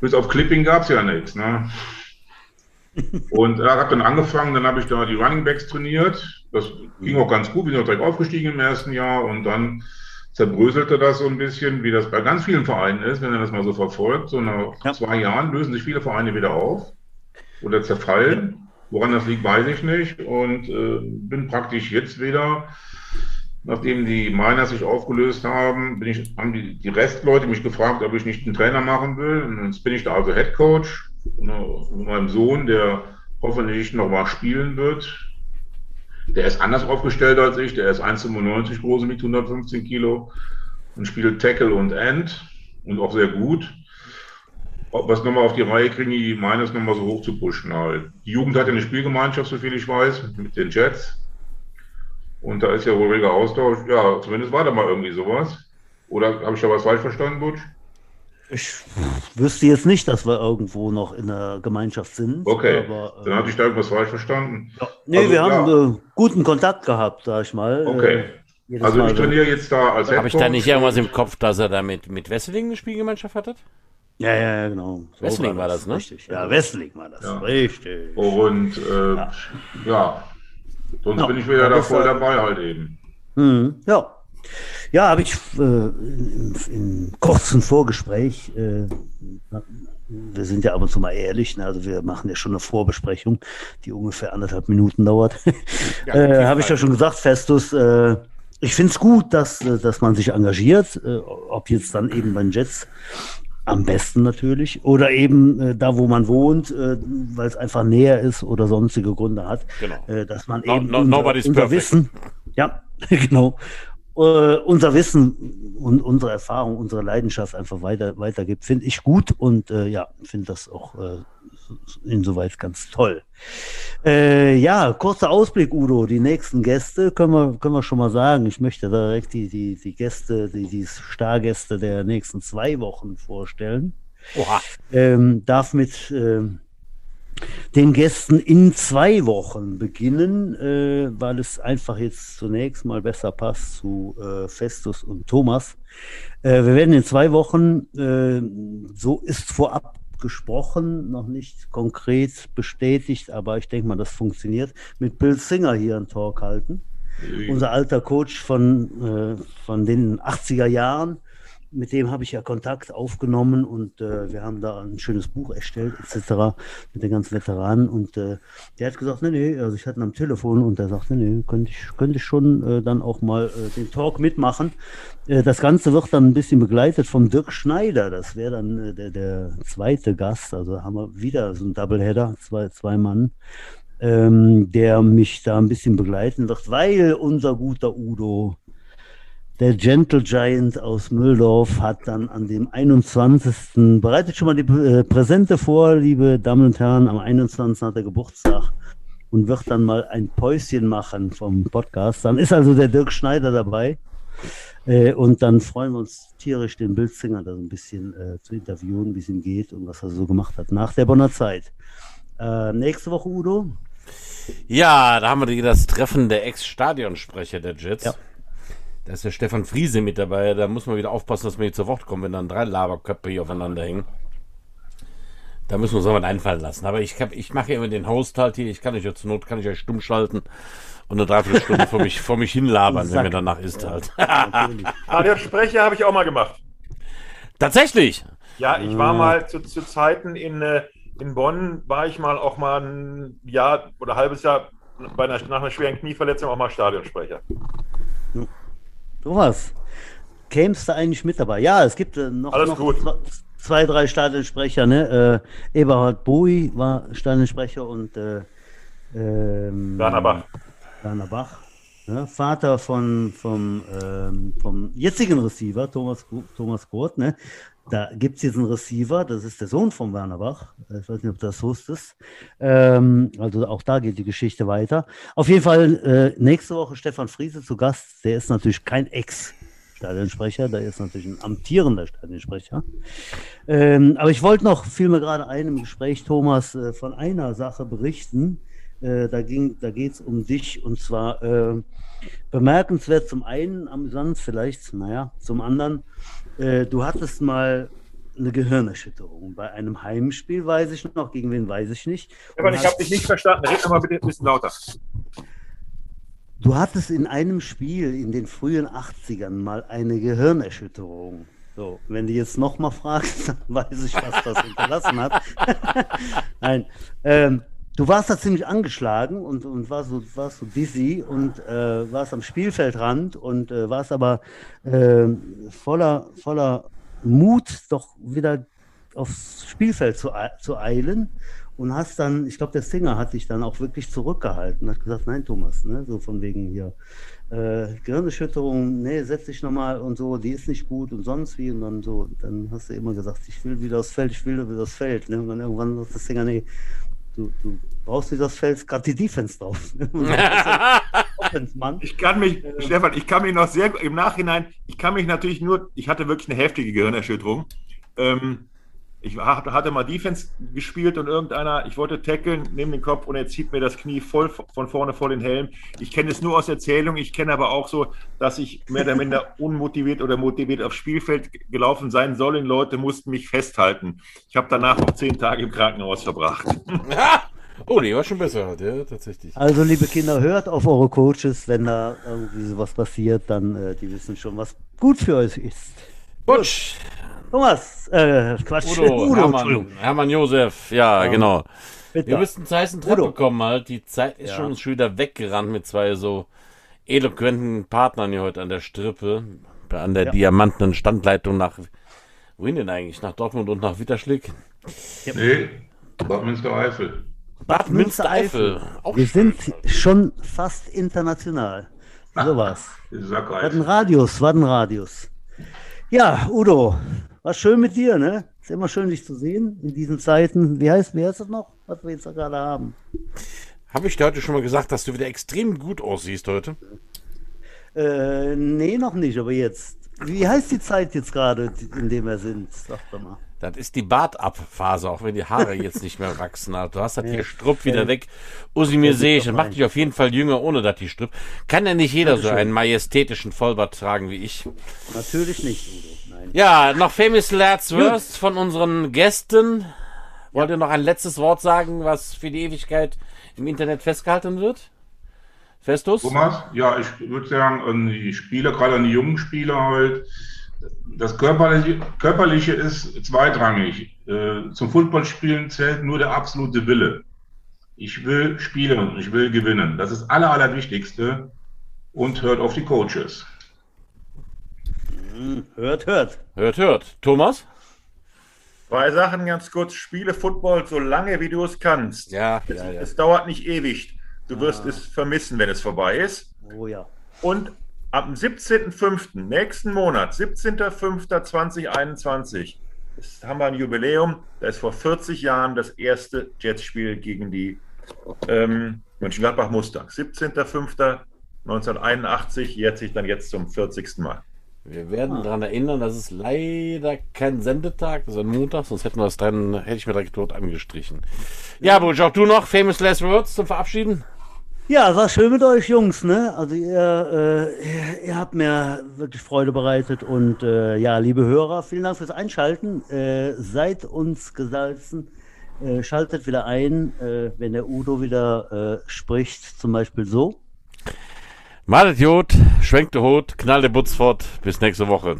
[SPEAKER 4] Bis auf Clipping gab es ja nichts. Ne? Und er hat dann angefangen, dann habe ich da die Running Backs trainiert. Das ging auch ganz gut, bin auch direkt aufgestiegen im ersten Jahr und dann zerbröselte das so ein bisschen, wie das bei ganz vielen Vereinen ist, wenn man das mal so verfolgt. So nach ja. zwei Jahren lösen sich viele Vereine wieder auf oder zerfallen. Woran das liegt, weiß ich nicht. Und äh, bin praktisch jetzt wieder Nachdem die Miners sich aufgelöst haben, bin ich, haben die, die Restleute mich gefragt, ob ich nicht einen Trainer machen will. Und jetzt bin ich da also Head Coach mit meinem Sohn, der hoffentlich noch mal spielen wird. Der ist anders aufgestellt als ich. Der ist 1,95 groß mit 115 Kilo und spielt Tackle und End und auch sehr gut. Es nochmal auf die Reihe kriegen, die Miners nochmal so hoch zu pushen halt. Die Jugend hat ja eine Spielgemeinschaft, so viel ich weiß, mit den Jets. Und da ist ja wohl reger Austausch. Ja, zumindest war da mal irgendwie sowas. Oder habe ich da was falsch verstanden, Butch?
[SPEAKER 1] Ich wüsste jetzt nicht, dass wir irgendwo noch in der Gemeinschaft sind.
[SPEAKER 4] Okay, aber, dann hatte ich da irgendwas falsch verstanden.
[SPEAKER 1] Ja. Nee, also, wir ja. haben äh, guten Kontakt gehabt, sag ich mal.
[SPEAKER 4] Okay. Äh, also ich trainiere jetzt da als
[SPEAKER 2] Habe ich da nicht irgendwas im Kopf, dass er da mit, mit Wesseling eine Spielgemeinschaft hatte?
[SPEAKER 1] Ja, ja, genau.
[SPEAKER 2] So Wesseling war das, war das,
[SPEAKER 1] ne? Richtig. Ja, Wesseling war das, ja. richtig.
[SPEAKER 4] Und äh, ja. ja. Sonst ja, bin ich wieder da voll dabei halt eben.
[SPEAKER 1] Mhm, ja. Ja, habe ich äh, im, im, kurzen Vorgespräch, äh, wir sind ja ab und zu mal ehrlich, ne, also wir machen ja schon eine Vorbesprechung, die ungefähr anderthalb Minuten dauert. Ja, äh, habe ich ja schon gesagt, Festus, äh, ich finde es gut, dass, äh, dass man sich engagiert, äh, ob jetzt dann eben bei den Jets am besten natürlich. Oder eben äh, da, wo man wohnt, äh, weil es einfach näher ist oder sonstige Gründe hat. Genau. Äh, dass man no, eben no, unser, unser Wissen, ja, genau, äh, unser Wissen und unsere Erfahrung, unsere Leidenschaft einfach weiter, weitergibt, finde ich gut und äh, ja, finde das auch äh, insoweit ganz toll. Äh, ja, kurzer Ausblick, Udo. Die nächsten Gäste können wir, können wir schon mal sagen. Ich möchte direkt die, die, die Gäste, die, die Stargäste der nächsten zwei Wochen vorstellen. Oha. Ähm, darf mit äh, den Gästen in zwei Wochen beginnen, äh, weil es einfach jetzt zunächst mal besser passt zu äh, Festus und Thomas. Äh, wir werden in zwei Wochen, äh, so ist vorab gesprochen, noch nicht konkret bestätigt, aber ich denke mal, das funktioniert. Mit Bill Singer hier einen Talk halten. Unser alter Coach von, äh, von den 80er Jahren mit dem habe ich ja Kontakt aufgenommen und äh, wir haben da ein schönes Buch erstellt, etc. mit den ganzen Veteranen. Und äh, der hat gesagt, nee, nee, also ich hatte ihn am Telefon und der sagte, nee, könnte ich, könnte ich schon äh, dann auch mal äh, den Talk mitmachen. Äh, das Ganze wird dann ein bisschen begleitet vom Dirk Schneider. Das wäre dann äh, der, der zweite Gast. Also haben wir wieder so einen Doubleheader, zwei, zwei Mann. Ähm, der mich da ein bisschen begleiten wird, weil unser guter Udo der Gentle Giant aus Mühldorf hat dann an dem 21. bereitet schon mal die äh, Präsente vor, liebe Damen und Herren. Am 21. hat er Geburtstag und wird dann mal ein Päuschen machen vom Podcast. Dann ist also der Dirk Schneider dabei. Äh, und dann freuen wir uns tierisch, den Bildsinger da so ein bisschen äh, zu interviewen, wie es ihm geht und was er so gemacht hat nach der Bonner Zeit. Äh, nächste Woche, Udo?
[SPEAKER 2] Ja, da haben wir das Treffen der Ex-Stadionsprecher der Jets. Ja. Da ist der Stefan Friese mit dabei. Da muss man wieder aufpassen, dass wir hier zu Wort kommen, wenn dann drei Laberköpfe hier aufeinander hängen. Da müssen wir uns was einfallen lassen. Aber ich, ich mache immer den Host halt hier. Ich kann euch ja zur Not, kann ich euch stumm schalten und eine Dreiviertelstunde vor mich, vor mich hinlabern, wenn mir danach ist halt.
[SPEAKER 3] Sprecher habe ich auch mal gemacht.
[SPEAKER 2] Tatsächlich?
[SPEAKER 3] Ja, ich war mal zu, zu Zeiten in, äh, in Bonn, war ich mal auch mal ein Jahr oder ein halbes Jahr bei einer, nach einer schweren Knieverletzung auch mal Stadionsprecher.
[SPEAKER 1] Thomas, kämst du eigentlich mit dabei? Ja, es gibt äh, noch, noch zwei, zwei, drei Stadionsprecher. Ne? Äh, Eberhard Bowie war Stadionsprecher und äh, ähm,
[SPEAKER 3] Werner Bach.
[SPEAKER 1] Werner Bach. Ne? Vater von, vom, ähm, vom jetzigen Receiver, Thomas, Thomas Kurt. Ne? Da gibt es einen Receiver, das ist der Sohn von Werner Bach. Ich weiß nicht, ob das wusstest. Ähm, also auch da geht die Geschichte weiter. Auf jeden Fall äh, nächste Woche Stefan Friese zu Gast. Der ist natürlich kein Ex-Stadionsprecher, der ist natürlich ein amtierender Stadionsprecher. Ähm, aber ich wollte noch, fiel mir gerade ein im Gespräch, Thomas, äh, von einer Sache berichten. Äh, da da geht es um dich und zwar äh, bemerkenswert zum einen, amüsant vielleicht, naja, zum anderen äh, du hattest mal eine Gehirnerschütterung bei einem Heimspiel, weiß ich noch. Gegen wen weiß ich nicht.
[SPEAKER 3] Aber ich habe dich nicht verstanden. Red mal bitte ein bisschen lauter.
[SPEAKER 1] Du hattest in einem Spiel in den frühen 80ern mal eine Gehirnerschütterung. So, wenn du jetzt nochmal fragst, dann weiß ich, was das hinterlassen hat. Nein. Ähm, du warst da ziemlich angeschlagen und, und warst, so, warst so dizzy und äh, warst am Spielfeldrand und äh, warst aber äh, voller, voller Mut, doch wieder aufs Spielfeld zu, zu eilen und hast dann, ich glaube, der Singer hat dich dann auch wirklich zurückgehalten, hat gesagt, nein, Thomas, ne, so von wegen hier, äh, Gehirnerschütterung, nee, setz dich nochmal und so, die ist nicht gut und sonst wie und dann so, dann hast du immer gesagt, ich will wieder aufs Feld, ich will wieder aufs Feld, ne, und dann irgendwann sagt der Singer, nee, du, du brauchst nicht das Feld, gerade die Defense drauf.
[SPEAKER 3] ich kann mich, äh, Stefan, ich kann mich noch sehr im Nachhinein, ich kann mich natürlich nur, ich hatte wirklich eine heftige Gehirnerschütterung. Ähm, ich hatte mal Defense gespielt und irgendeiner, ich wollte tackeln, neben den Kopf und er zieht mir das Knie voll von vorne vor den Helm. Ich kenne es nur aus Erzählung, ich kenne aber auch so, dass ich mehr oder minder unmotiviert oder motiviert aufs Spielfeld gelaufen sein sollen. Leute mussten mich festhalten. Ich habe danach noch zehn Tage im Krankenhaus verbracht.
[SPEAKER 2] Oh, die war schon besser, ja, tatsächlich.
[SPEAKER 1] Also, liebe Kinder, hört auf eure Coaches, wenn da irgendwie sowas passiert, dann äh, die wissen schon, was gut für euch ist.
[SPEAKER 2] Butsch,
[SPEAKER 1] Thomas, äh, Quatsch,
[SPEAKER 2] Udo, Udo Hermann, Hermann Josef, ja, ja. genau. Bitte. Wir müssten Zeichen Treppe bekommen halt. Die Zeit ist ja. schon schon wieder weggerannt mit zwei so eloquenten Partnern hier heute an der Strippe, an der ja. diamantenen Standleitung nach, wohin denn eigentlich? Nach Dortmund und nach Witterschlick?
[SPEAKER 4] Ja. Nee, Bad Münstereifel.
[SPEAKER 1] Bad Münstereifel. Wir sind schon fast international. So was. Was ein Radius, was ein Radius. Ja, Udo, war schön mit dir, ne? Ist immer schön, dich zu sehen in diesen Zeiten. Wie heißt, wie heißt das noch, was wir jetzt da gerade haben?
[SPEAKER 2] Habe ich dir heute schon mal gesagt, dass du wieder extrem gut aussiehst heute?
[SPEAKER 1] Äh, nee, noch nicht, aber jetzt. Wie heißt die Zeit jetzt gerade, in der wir sind? Sag doch mal.
[SPEAKER 2] Das ist die Bartabphase, auch wenn die Haare jetzt nicht mehr wachsen. Also du hast das hier Strupp wieder weg. Usi mir sehe ich und macht dich auf jeden Fall jünger, ohne dass die Strupp. Kann ja nicht jeder so einen majestätischen Vollbart tragen wie ich.
[SPEAKER 1] Natürlich nicht, Udo.
[SPEAKER 2] Ja, noch Famous Last Worst von unseren Gästen. Wollt ihr noch ein letztes Wort sagen, was für die Ewigkeit im Internet festgehalten wird? Festus?
[SPEAKER 4] Thomas, ja, ich würde sagen, an die Spieler, gerade an die jungen Spieler halt, das Körperliche, Körperliche ist zweitrangig. Äh, zum Footballspielen zählt nur der absolute Wille. Ich will spielen, ich will gewinnen. Das ist das Aller, Allerwichtigste. Und hört auf die Coaches.
[SPEAKER 1] Hm, hört, hört.
[SPEAKER 2] Hört, hört. Thomas?
[SPEAKER 3] Zwei Sachen ganz kurz. Spiele Football so lange, wie du es kannst.
[SPEAKER 2] Ja,
[SPEAKER 3] es,
[SPEAKER 2] ja, ja.
[SPEAKER 3] es dauert nicht ewig. Du wirst ah. es vermissen, wenn es vorbei ist.
[SPEAKER 1] Oh ja.
[SPEAKER 3] Und am 17.05. nächsten Monat, 17.05.2021, haben wir ein Jubiläum. Da ist vor 40 Jahren das erste Jets-Spiel gegen die ähm, Mönchengladbach Mustangs. 17.05.1981, jährt sich dann jetzt zum 40. Mal.
[SPEAKER 2] Wir werden ah. daran erinnern, das ist leider kein Sendetag, das ist ein Montag, sonst hätten wir es dann, hätte ich mir direkt dort angestrichen. Ja, Butch, auch du noch Famous Last Words zum Verabschieden?
[SPEAKER 1] Ja, war schön mit euch Jungs, ne? Also ihr, äh, ihr habt mir wirklich Freude bereitet und äh, ja, liebe Hörer, vielen Dank fürs Einschalten. Äh, seid uns gesalzen. Äh, schaltet wieder ein, äh, wenn der Udo wieder äh, spricht, zum Beispiel so.
[SPEAKER 2] Malet Jod, schwenkt der Hut, knallt der Butz fort. Bis nächste Woche.